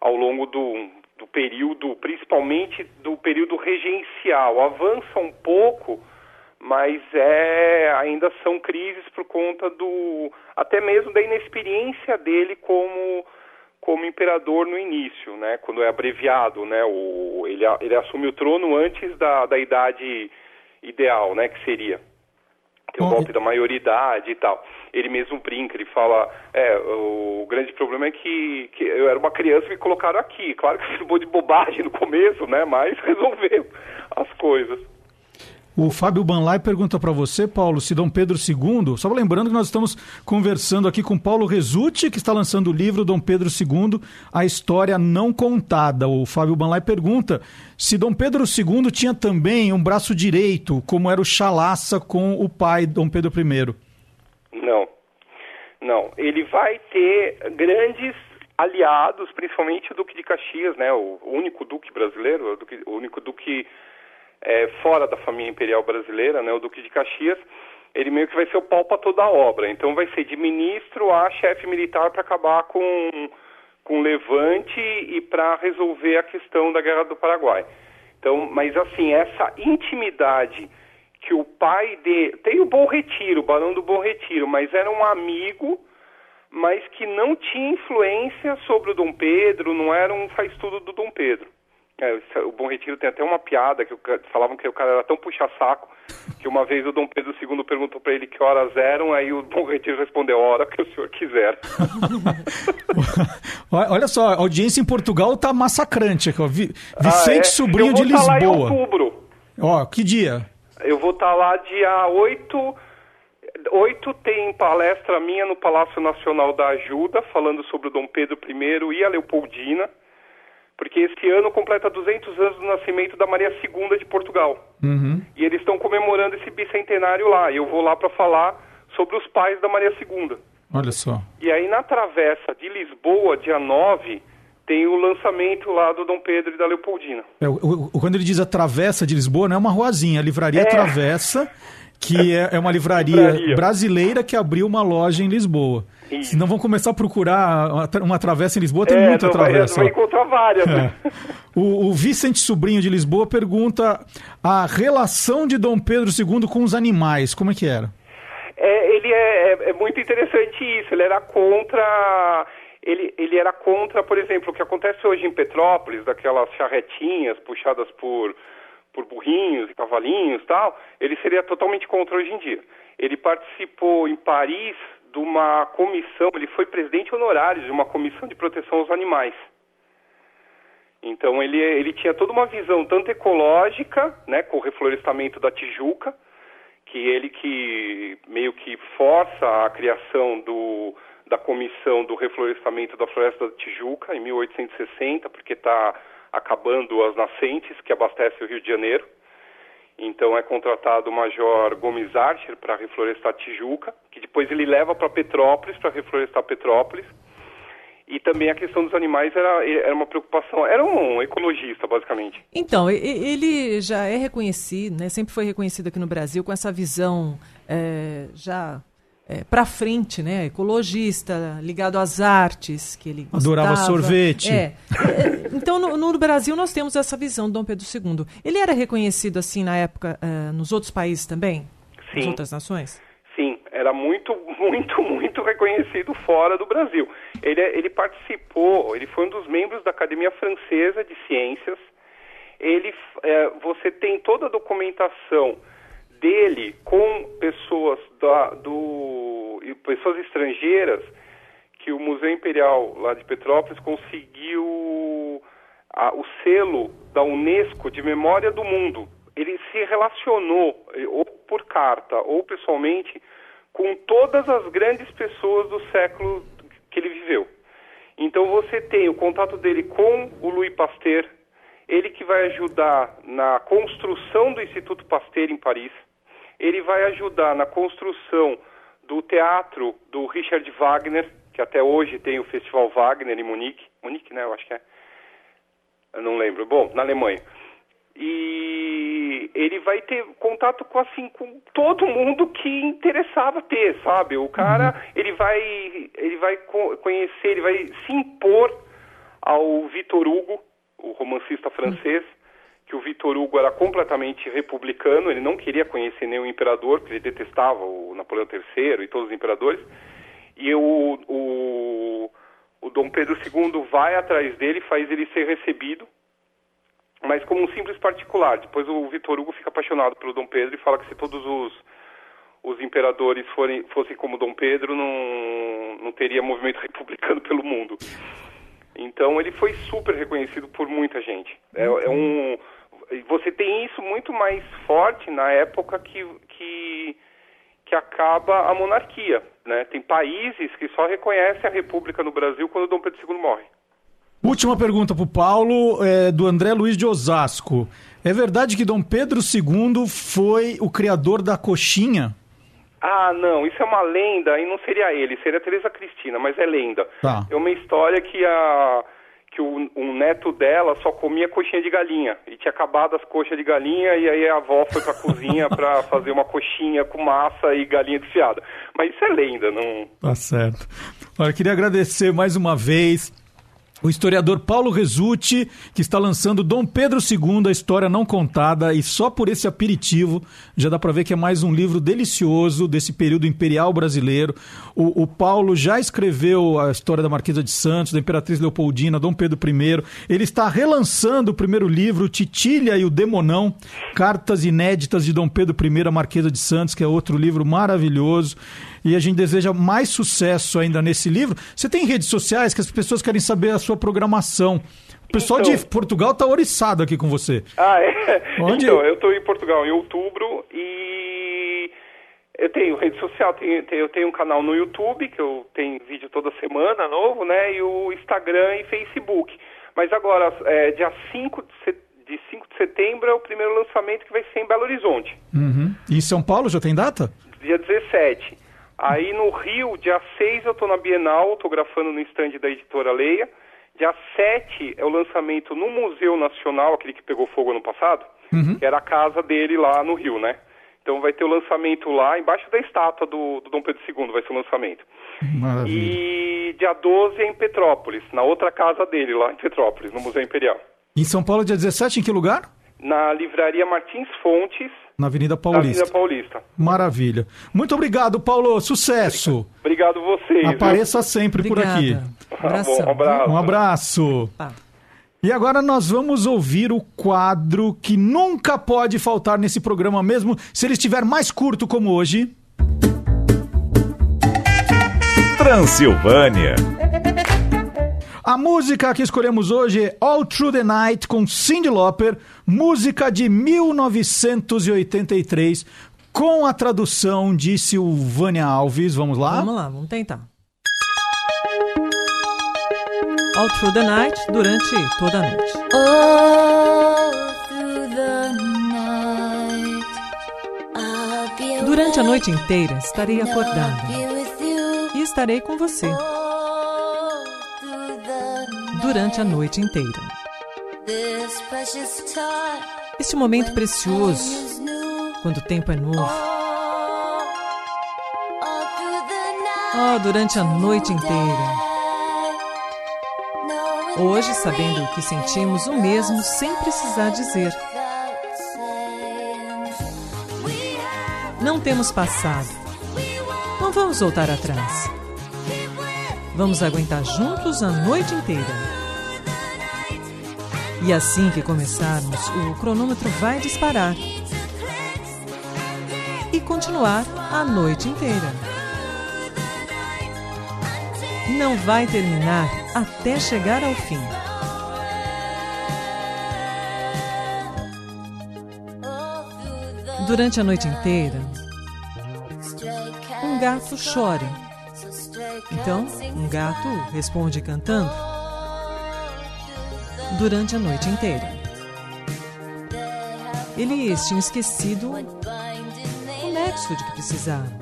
ao longo do, do período, principalmente do período regencial. Avança um pouco, mas é, ainda são crises por conta do, até mesmo da inexperiência dele como como imperador no início, né? Quando é abreviado, né? O, ele, ele assume o trono antes da, da idade ideal, né? Que seria ter o golpe da maioridade e tal. Ele mesmo brinca, ele fala, é, o grande problema é que, que eu era uma criança e me colocaram aqui. Claro que foi um monte de bobagem no começo, né? Mas resolveu as coisas. O Fábio Banlai pergunta para você, Paulo, se Dom Pedro II, só lembrando que nós estamos conversando aqui com Paulo Resutti, que está lançando o livro Dom Pedro II, A História Não Contada. O Fábio Banlai pergunta se Dom Pedro II tinha também um braço direito, como era o Chalaça com o pai Dom Pedro I. Não, não. Ele vai ter grandes aliados, principalmente o Duque de Caxias, né? O único duque brasileiro, o, duque- o único duque é, fora da família imperial brasileira, né? O Duque de Caxias. Ele meio que vai ser o pau para toda a obra. Então vai ser de ministro a chefe militar para acabar com com Levante e para resolver a questão da Guerra do Paraguai. Então, mas assim, essa intimidade que o pai de tem o Bom Retiro, o Barão do Bom Retiro, mas era um amigo, mas que não tinha influência sobre o Dom Pedro, não era um faz tudo do Dom Pedro. É, o Bom Retiro tem até uma piada que falavam que o cara era tão puxa-saco que uma vez o Dom Pedro II perguntou para ele que horas eram, aí o Bom Retiro respondeu hora que o senhor quiser. Olha só, a audiência em Portugal tá massacrante aqui, ó. Ah, Vicente é? Sobrinho Eu de vou tá lá em Lisboa. outubro. Ó, que dia? Eu vou estar lá dia 8. 8 tem palestra minha no Palácio Nacional da Ajuda, falando sobre o Dom Pedro I e a Leopoldina, porque esse ano completa 200 anos do nascimento da Maria II de Portugal. Uhum. E eles estão comemorando esse bicentenário lá. E eu vou lá para falar sobre os pais da Maria II. Olha só. E aí na travessa de Lisboa, dia 9, tem o lançamento lá do Dom Pedro e da Leopoldina. É, o- o- quando ele diz a Travessa de Lisboa, não é uma ruazinha, a Livraria É. Travessa, que é, é uma livraria, Livraria. brasileira que abriu uma loja em Lisboa. Isso. Senão vão começar a procurar uma, tra- uma travessa em Lisboa, tem é, muita não vai, travessa. vai ó. encontrar várias. né? É. O, o Vicente Sobrinho de Lisboa pergunta a relação de Dom Pedro II com os animais, como é que era? É, ele é, é- é muito interessante isso. Ele era contra. Ele, ele era contra, por exemplo, o que acontece hoje em Petrópolis, daquelas charretinhas puxadas por, por burrinhos e cavalinhos tal. Ele seria totalmente contra hoje em dia. Ele participou em Paris de uma comissão, ele foi presidente honorário de uma comissão de proteção aos animais. Então ele, ele tinha toda uma visão tanto ecológica, né, com o reflorestamento da Tijuca, que ele que meio que força a criação do, da comissão do reflorestamento da floresta da Tijuca em 1860, porque está acabando as nascentes que abastecem o Rio de Janeiro. Então é contratado o Major Gomes Archer para reflorestar Tijuca, que depois ele leva para Petrópolis para reflorestar Petrópolis. E também a questão dos animais era, era uma preocupação. Era um ecologista, basicamente. Então, ele já é reconhecido, né, sempre foi reconhecido aqui no Brasil com essa visão é, já é, para frente, né, ecologista, ligado às artes, que ele Adorava gostava. sorvete. É. Então, no, no Brasil, nós temos essa visão do Dom Pedro II. Ele era reconhecido assim na época é, nos outros países também? Nas Sim. outras nações? Sim, era muito, muito, muito reconhecido fora do Brasil. Ele, ele participou, ele foi um dos membros da Academia Francesa de Ciências. Ele, é, você tem toda a documentação dele com pessoas da, do, pessoas estrangeiras que o Museu Imperial lá de Petrópolis conseguiu a- o selo da Unesco de memória do mundo. Ele se relacionou, eh, ou por carta ou pessoalmente, com todas as grandes pessoas do século que ele viveu. Então você tem o contato dele com o Louis Pasteur, ele que vai ajudar na construção do Instituto Pasteur em Paris, ele vai ajudar na construção do teatro do Richard Wagner, que até hoje tem o Festival Wagner em Munique, Munique, né, eu acho que é. Eu não lembro. Bom, na Alemanha. E ele vai ter contato com assim com todo mundo que interessava ter, sabe? O cara, ele vai ele vai co- conhecer, ele vai se impor ao Vitor Hugo, o romancista francês, que o Vitor Hugo era completamente republicano, ele não queria conhecer nenhum imperador, porque ele detestava o Napoleão III e todos os imperadores. E o, o, o Dom Pedro II vai atrás dele, faz ele ser recebido, mas como um simples particular. Depois o Vitor Hugo fica apaixonado pelo Dom Pedro e fala que se todos os, os imperadores forem, fossem como Dom Pedro, não, não teria movimento republicano pelo mundo. Então ele foi super reconhecido por muita gente. É, é um, você tem isso muito mais forte na época que, que, que acaba a monarquia. Né? Tem países que só reconhecem a república no Brasil quando Dom Pedro II morre. Última pergunta para o Paulo, é, do André Luiz de Osasco. É verdade que Dom Pedro II foi o criador da coxinha? Ah, não, isso é uma lenda, e não seria ele, seria a Teresa Cristina, mas é lenda. Tá. É uma história que a que o, um neto dela só comia coxinha de galinha e tinha acabado as coxas de galinha e aí a avó foi pra cozinha pra fazer uma coxinha com massa e galinha desfiada. Mas isso é lenda, não. Tá certo. Olha, queria agradecer mais uma vez o historiador Paulo Resutti, que está lançando Dom Pedro II, a história não contada, e só por esse aperitivo já dá para ver que é mais um livro delicioso desse período imperial brasileiro. O, o, Paulo já escreveu a história da Marquesa de Santos, da Imperatriz Leopoldina, Dom Pedro I. Ele está relançando o primeiro livro, Titília e o Demonão, Cartas Inéditas de Dom Pedro I, a Marquesa de Santos, que é outro livro maravilhoso e a gente deseja mais sucesso ainda nesse livro. Você tem redes sociais que as pessoas querem saber a sua programação. O pessoal Então- de Portugal tá oriçado aqui com você. Ah, é? Onde? Então, eu estou em Portugal em outubro e eu tenho rede social, tenho, tenho- eu tenho um canal no YouTube, que eu tenho vídeo toda semana novo, né? E o Instagram e Facebook. Mas agora, é, dia 5 de, set- de 5 de setembro é o primeiro lançamento que vai ser em Belo Horizonte. Uhum. E em São Paulo já tem data? dia 17. Aí no Rio, dia 6 eu tô na Bienal, autografando no stand da editora Leia. Dia 7 é o lançamento no Museu Nacional, aquele que pegou fogo ano passado, Uhum. que era a casa dele lá no Rio, né? Então vai ter o lançamento lá, embaixo da estátua do, do Dom Pedro II vai ser o lançamento. Maravilha. E dia 12 é em Petrópolis, na outra casa dele lá em Petrópolis, no Museu Imperial. Em São Paulo, dia 17, em que lugar? Na livraria Martins Fontes, Na Avenida na Paulista. Avenida Paulista. Maravilha. Muito obrigado, Paulo. Sucesso. Obrigado vocês. viu? Apareça sempre por aqui. Tá um abraço. Um abraço. E agora nós vamos ouvir o quadro que nunca pode faltar nesse programa, mesmo se ele estiver mais curto como hoje. Transilvânia. A música que escolhemos hoje é All Through the Night com Cyndi Lauper, música de 1983, com a tradução de Silvânia Alves. Vamos lá? Vamos lá, vamos tentar. All through the night, durante toda a noite. Durante a noite inteira estarei acordada e estarei com você. Durante a noite inteira. Este momento precioso, quando o tempo é novo. Oh, durante a noite inteira. Hoje, sabendo o que sentimos o mesmo sem precisar dizer. Não temos passado. Não vamos voltar atrás. Vamos aguentar juntos a noite inteira. E assim que começarmos, o cronômetro vai disparar. E continuar a noite inteira. Não vai terminar até chegar ao fim. Durante a noite inteira, um gato chora. Então, um gato responde cantando. Durante a noite inteira. Eles tinham esquecido o nexo de que precisavam.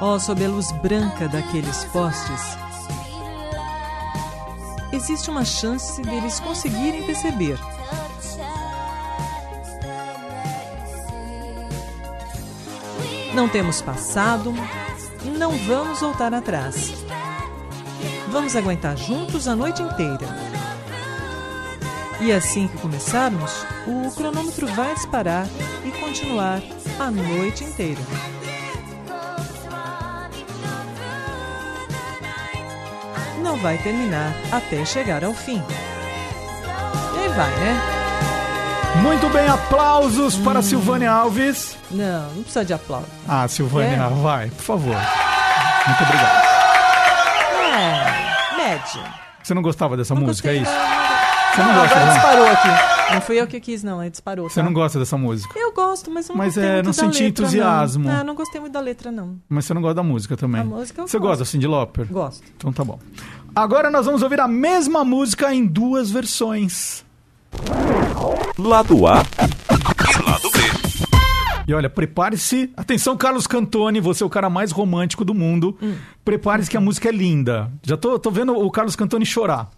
Oh, sob a luz branca daqueles postes, existe uma chance deles conseguirem perceber. Não temos passado, não vamos voltar atrás. Vamos aguentar juntos a noite inteira. E assim que começarmos, o cronômetro vai disparar e continuar a noite inteira. não vai terminar até chegar ao fim. E vai, né? Muito bem, aplausos para Silvânia Alves. Não, não precisa de aplauso. Ah, Silvânia, É. vai, por favor. Muito obrigado. É, médio. Você não gostava dessa música, é isso? Você Não, não gosta, agora né? disparou aqui. Não fui eu que quis, não, ele disparou. Você tá? não gosta dessa música. Eu gosto, mas eu não Mas, gostei é, muito não da senti letra, entusiasmo. Não. não, eu não gostei muito da letra, não. Mas você não gosta da música também. A música eu Você gosto. gosta, Cindy Lauper? Gosto. Então tá bom. Agora nós vamos ouvir a mesma música em duas versões. Lado A e lado B. E olha, prepare-se. Atenção, Carlos Cantoni, você é o cara mais romântico do mundo. Prepare-se que a música é linda. Já tô, tô vendo o Carlos Cantoni chorar.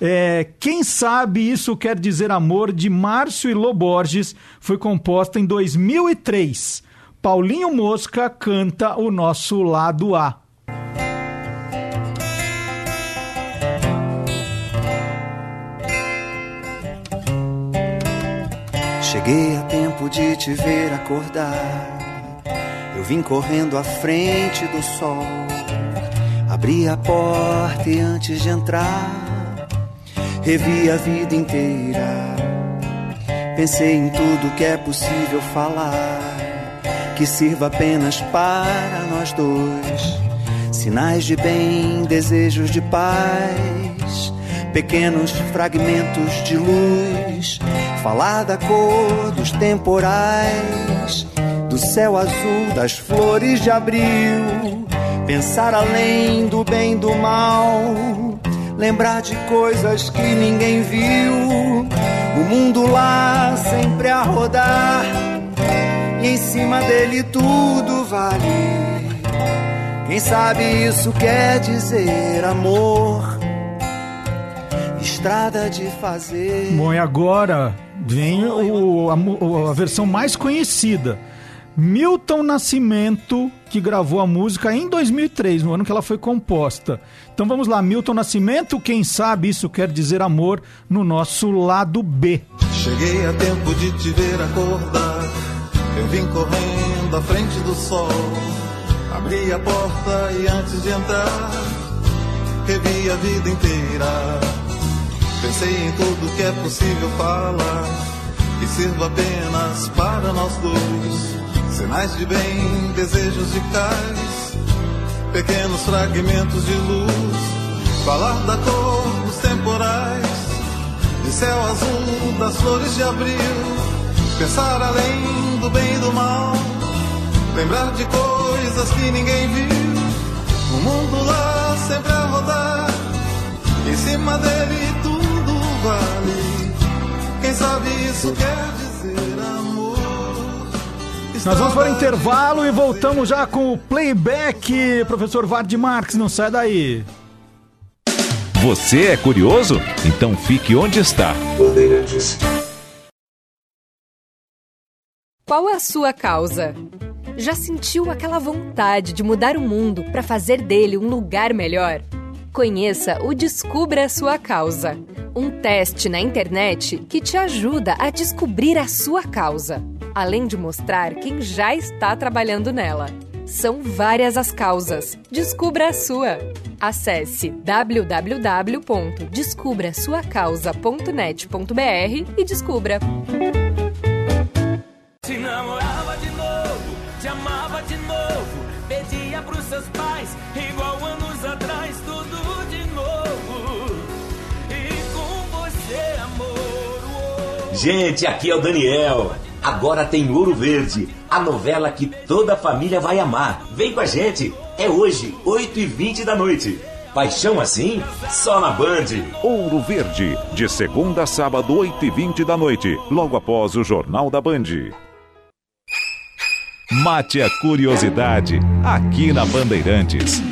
É, Quem sabe isso quer dizer amor de Márcio e Loborges foi composta em 2003. Paulinho Mosca canta o nosso lado A. Cheguei a tempo de te ver acordar. Eu vim correndo à frente do sol. Abri a porta e antes de entrar, revi a vida inteira. Pensei em tudo que é possível falar, que sirva apenas para nós dois. Sinais de bem, desejos de paz, pequenos fragmentos de luz. Falar da cor dos temporais, do céu azul, das flores de abril. Pensar além do bem e do mal, lembrar de coisas que ninguém viu. O mundo lá sempre a rodar, e em cima dele tudo vale. Quem sabe isso quer dizer amor? Estrada de fazer. Bom, e agora vem o- a, a versão mais conhecida. Milton Nascimento, que gravou a música em 2003, no ano que ela foi composta. Então vamos lá, Milton Nascimento, quem sabe isso quer dizer amor no nosso lado B. Cheguei a tempo de te ver acordar. Eu vim correndo à frente do sol. Abri a porta e antes de entrar, revi a vida inteira. Pensei em tudo que é possível falar, que sirva apenas para nós dois. Sinais de bem, desejos de cais, pequenos fragmentos de luz. Falar da cor dos temporais, de céu azul, das flores de abril. Pensar além do bem e do mal, lembrar de coisas que ninguém viu. O mundo lá sempre a rodar, em cima dele tudo vale. Quem sabe isso quer dizer. Nós vamos para o intervalo e voltamos já com o playback. Professor Vard Marques, não sai daí. Você é curioso? Então fique onde está. Qual é a sua causa? Já sentiu aquela vontade de mudar o mundo para fazer dele um lugar melhor? Conheça o Descubra a Sua Causa, um teste na internet que te ajuda a descobrir a sua causa, além de mostrar quem já está trabalhando nela. São várias as causas. Descubra a sua. Acesse www.descubrasuacausa.net.br e descubra. Te namorava de novo, te amava de novo, pedia pros seus pais, Gente, aqui é o Daniel. Agora tem Ouro Verde, a novela que toda a família vai amar. Vem com a gente. É hoje, 8h20 da noite. Paixão assim? Só na Band. Ouro Verde, de segunda a sábado, 8h20 da noite, logo após o Jornal da Band. Mate a curiosidade, aqui na Bandeirantes.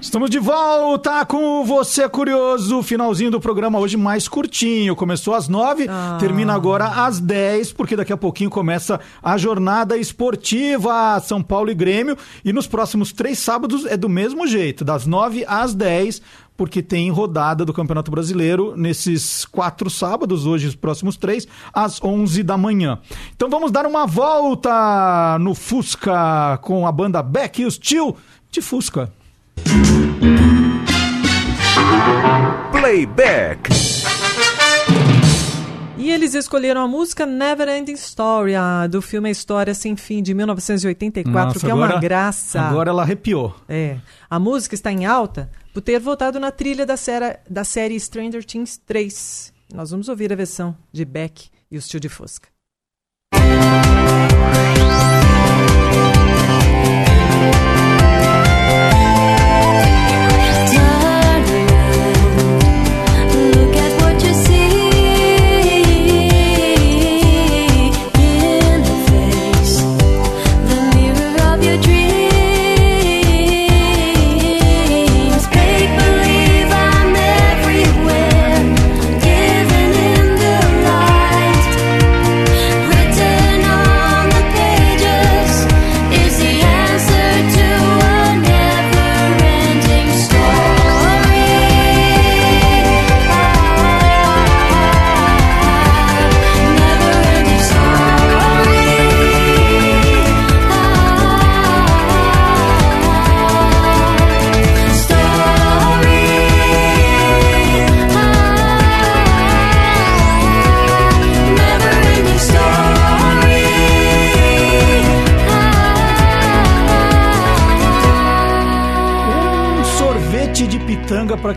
Estamos de volta com você curioso. Finalzinho do programa hoje mais curtinho. Começou às nove, termina agora às dez, porque daqui a pouquinho começa a jornada esportiva São Paulo e Grêmio. E nos próximos três sábados é do mesmo jeito, das nove às dez, porque tem rodada do Campeonato Brasileiro nesses quatro sábados, hoje os próximos três, às onze da manhã. Então vamos dar uma volta no Fusca com a banda Beck e os Tio de Fusca. Playback. E eles escolheram a música Never Ending Story, do filme A História Sem Fim, de 1984, Nossa, que é agora- uma graça. Agora ela arrepiou. É. A música está em alta por ter votado na trilha da, série- da série Stranger Things 3. Nós vamos ouvir a versão de Beck e o Tio de Fosca.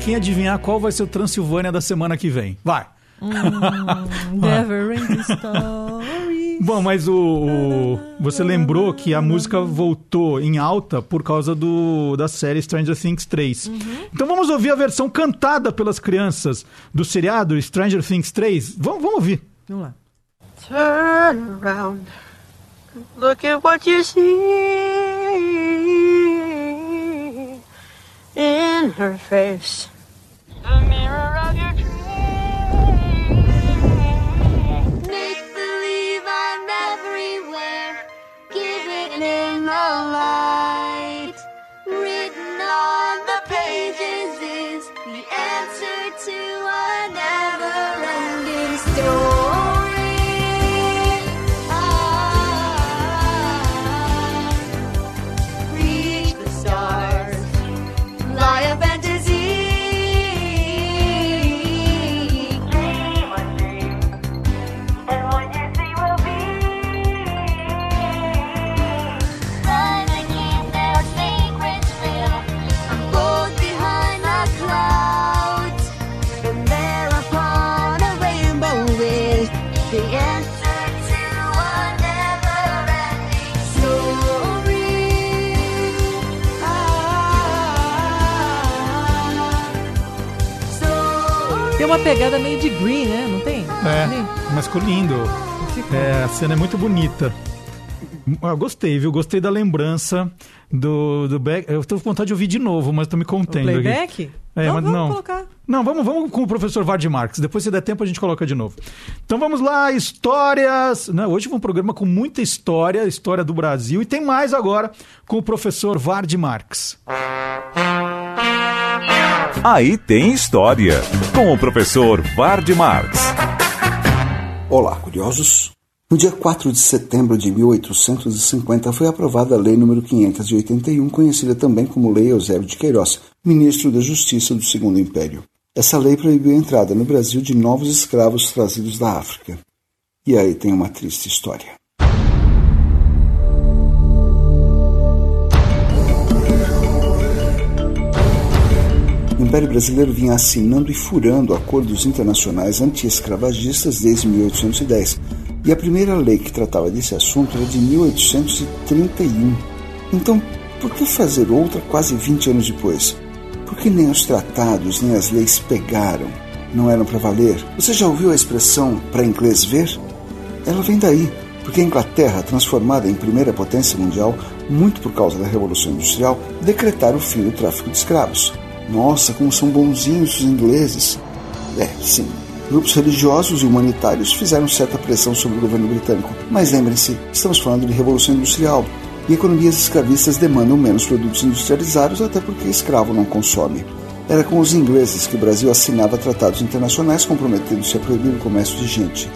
Quem adivinhar qual vai ser o Transilvânia da semana que vem. Vai. Never Ending Story. Bom, mas o, o- você lembrou que a música voltou em alta por causa do, da série Stranger Things 3. Então vamos ouvir a versão cantada pelas crianças do seriado Stranger Things 3. Vamos, vamos ouvir. Vamos lá. Turn around. Look at what you see in her face. Make believe I'm everywhere, given in the light. Tem uma pegada meio de green, né? Não tem? É, mas ficou lindo. É, a cena é muito bonita. Eu gostei, viu? Gostei da lembrança do, do Beck. Eu tô com vontade de ouvir de novo, mas tô me O contendo aqui. playback? É, Então mas vamos não. colocar. Não, vamos, vamos com o professor Vard Marques. Depois, se der tempo, a gente coloca de novo. Então vamos lá, histórias. Né? Hoje foi um programa com muita história, história do Brasil. E tem mais agora com o professor Vard Marques. Aí tem história com o professor Vard Marx. Olá, curiosos. No dia 4 de setembro de 1850 foi aprovada a Lei nº 581, conhecida também como Lei Eusébio de Queiroz, ministro da Justiça do Segundo Império. Essa lei proibiu a entrada no Brasil de novos escravos trazidos da África. E aí tem uma triste história. Império Brasileiro vinha assinando e furando acordos internacionais anti-escravagistas desde 1810, e a primeira lei que tratava desse assunto era de 1831. Então, por que fazer outra quase 20 anos depois? Porque nem os tratados nem as leis pegaram, não eram para valer. Você já ouviu a expressão para inglês ver? Ela vem daí, porque a Inglaterra, transformada em primeira potência mundial, muito por causa da Revolução Industrial, decretaram o fim do tráfico de escravos. Nossa, como são bonzinhos os ingleses! É, sim. Grupos religiosos e humanitários fizeram certa pressão sobre o governo britânico, mas lembrem-se, estamos falando de Revolução Industrial e economias escravistas demandam menos produtos industrializados, até porque escravo não consome. Era com os ingleses que o Brasil assinava tratados internacionais comprometendo-se a proibir o comércio de gente.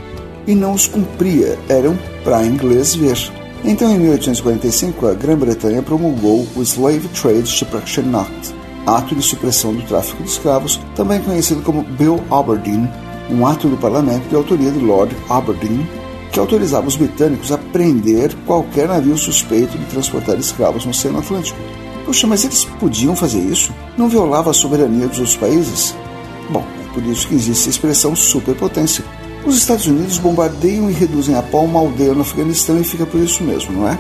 E não os cumpria, eram para inglês ver. Então, em 1845, a Grã-Bretanha promulgou o Slave Trade Suppression Act, Ato de Supressão do Tráfico de Escravos, também conhecido como Bill Aberdeen, um ato do parlamento de autoria de Lord Aberdeen, que autorizava os britânicos a prender qualquer navio suspeito de transportar escravos no Oceano Atlântico. Poxa, mas eles podiam fazer isso? Não violava a soberania dos outros países? Bom, é por isso que existe a expressão superpotência. Os Estados Unidos bombardeiam e reduzem a pau uma aldeia no Afeganistão e fica por isso mesmo, não é?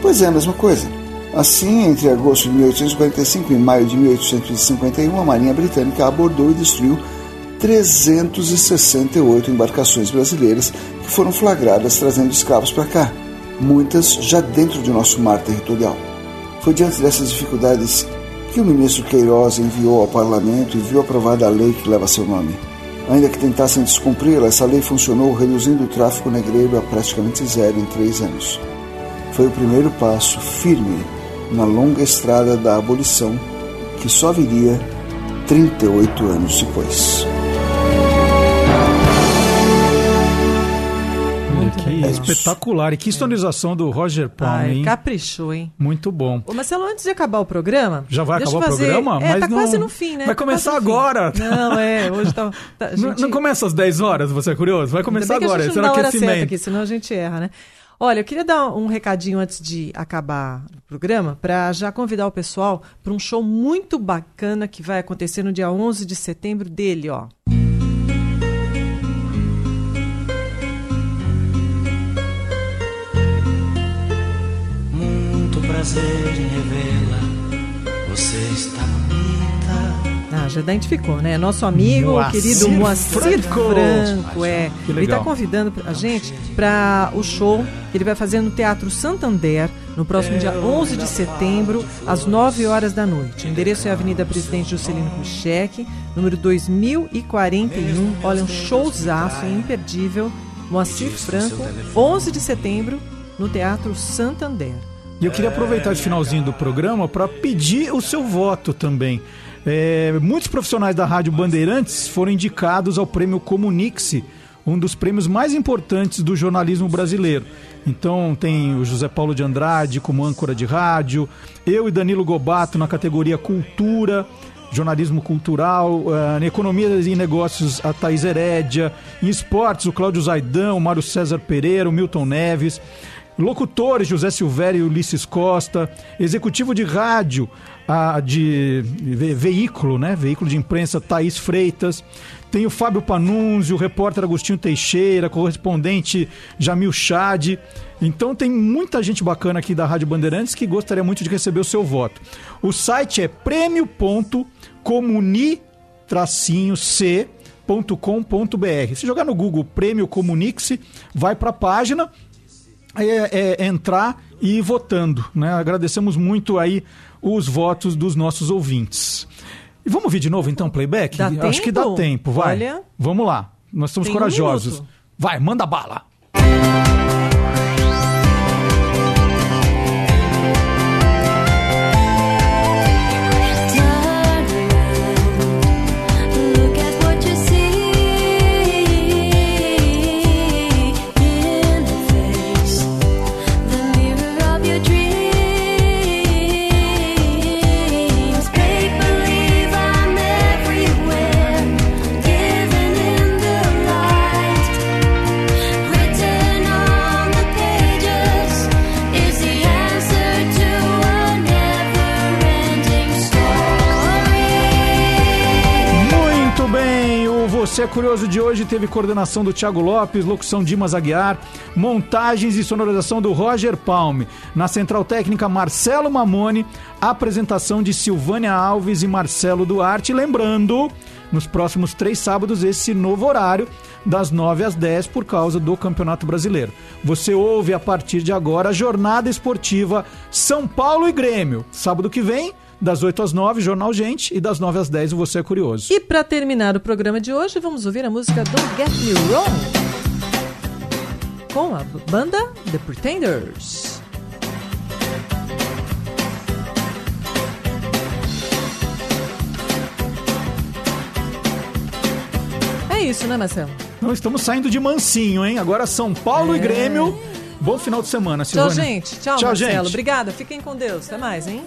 Pois é, a mesma coisa. Assim, entre agosto de 1845 e maio de 1851, a Marinha Britânica abordou e destruiu 368 embarcações brasileiras que foram flagradas trazendo escravos para cá, muitas já dentro de nosso mar territorial. Foi diante dessas dificuldades que o ministro Queiroz enviou ao parlamento e viu aprovada a lei que leva seu nome. Ainda que tentassem descumpri-la, essa lei funcionou reduzindo o tráfico negreiro a praticamente zero em três anos. Foi o primeiro passo firme na longa estrada da abolição que só viria 38 anos depois. Que espetacular. E que sonorização do Roger Palmer, Ai, caprichou, hein? Muito bom. Ô, Marcelo, antes de acabar o programa. Já vai acabar eu o fazer- programa? É, Mas tá não- quase no fim, né? Vai Tá começar agora. Não, é. Hoje tá. tá- a Não, gente- não começa às 10 horas, você é curioso? Vai Ainda começar que agora, a gente esse é não o dá a hora certa aquecimento. aqui, senão a gente erra, né? Olha, eu queria dar um recadinho antes de acabar o programa, para já convidar o pessoal para um show muito bacana que vai acontecer no dia 11 de setembro dele, ó. Muito prazer em revê-la. Já identificou, né? Nosso amigo, Moacir querido Moacir Franco. Franco, é. Que Ele está convidando a gente para o show que ele vai fazer no Teatro Santander no próximo dia 11 de setembro, às 9 horas da noite. O endereço é Avenida Presidente Juscelino Kubitschek, número 2041. Olha, um showzaço imperdível. Moacir Franco, 11 de setembro, no Teatro Santander. E eu queria aproveitar esse finalzinho do programa para pedir o seu voto também. É, muitos profissionais da Rádio Bandeirantes foram indicados ao prêmio Comunique-se, um dos prêmios mais importantes do jornalismo brasileiro. Então tem o José Paulo de Andrade como âncora de rádio, eu e Danilo Gobato na categoria Cultura, jornalismo cultural, eh, em economia e negócios a Thaís Herédia, em esportes o Cláudio Zaidan, o Mário César Pereira, o Milton Neves, locutores José Silvério e Ulisses Costa, executivo de rádio de ve- veículo, né, veículo de imprensa Thaís Freitas, tem o Fábio Panunzio, o repórter Agostinho Teixeira, correspondente Jamil Chad. Então tem muita gente bacana aqui da Rádio Bandeirantes que gostaria muito de receber o seu voto. O site é prêmio.comuni-c.com.br. Se jogar no Google Prêmio Comunique-se, vai para a página é, é, entrar e ir votando. Né? Agradecemos muito aí os votos dos nossos ouvintes. E vamos ouvir de novo então playback? Dá Acho que dá tempo? tempo, vai. Olha. Vamos lá. Nós somos Tem um corajosos. minuto. vai, manda bala. Look Curioso de hoje teve coordenação do Thiago Lopes, locução Dimas Aguiar, montagens e sonorização do Roger Palme. Na central técnica, Marcelo Mamone, apresentação de Silvânia Alves e Marcelo Duarte. Lembrando, nos próximos três sábados, esse novo horário, das 9 às 10, por causa do Campeonato Brasileiro. Você ouve a partir de agora a jornada esportiva São Paulo e Grêmio. Sábado que vem, das 8 às 9, Jornal Gente, e das 9 às 10, o Você é Curioso. E para terminar o programa de hoje, vamos ouvir a música Don't Get Me Wrong com a banda The Pretenders. É isso, né, Marcelo? Não estamos saindo de mansinho, hein? Agora São Paulo e Grêmio. Bom final de semana, Tchau, Silvânia. gente. Tchau, Tchau, Marcelo. gente. Obrigada. Fiquem com Deus. Até mais, hein?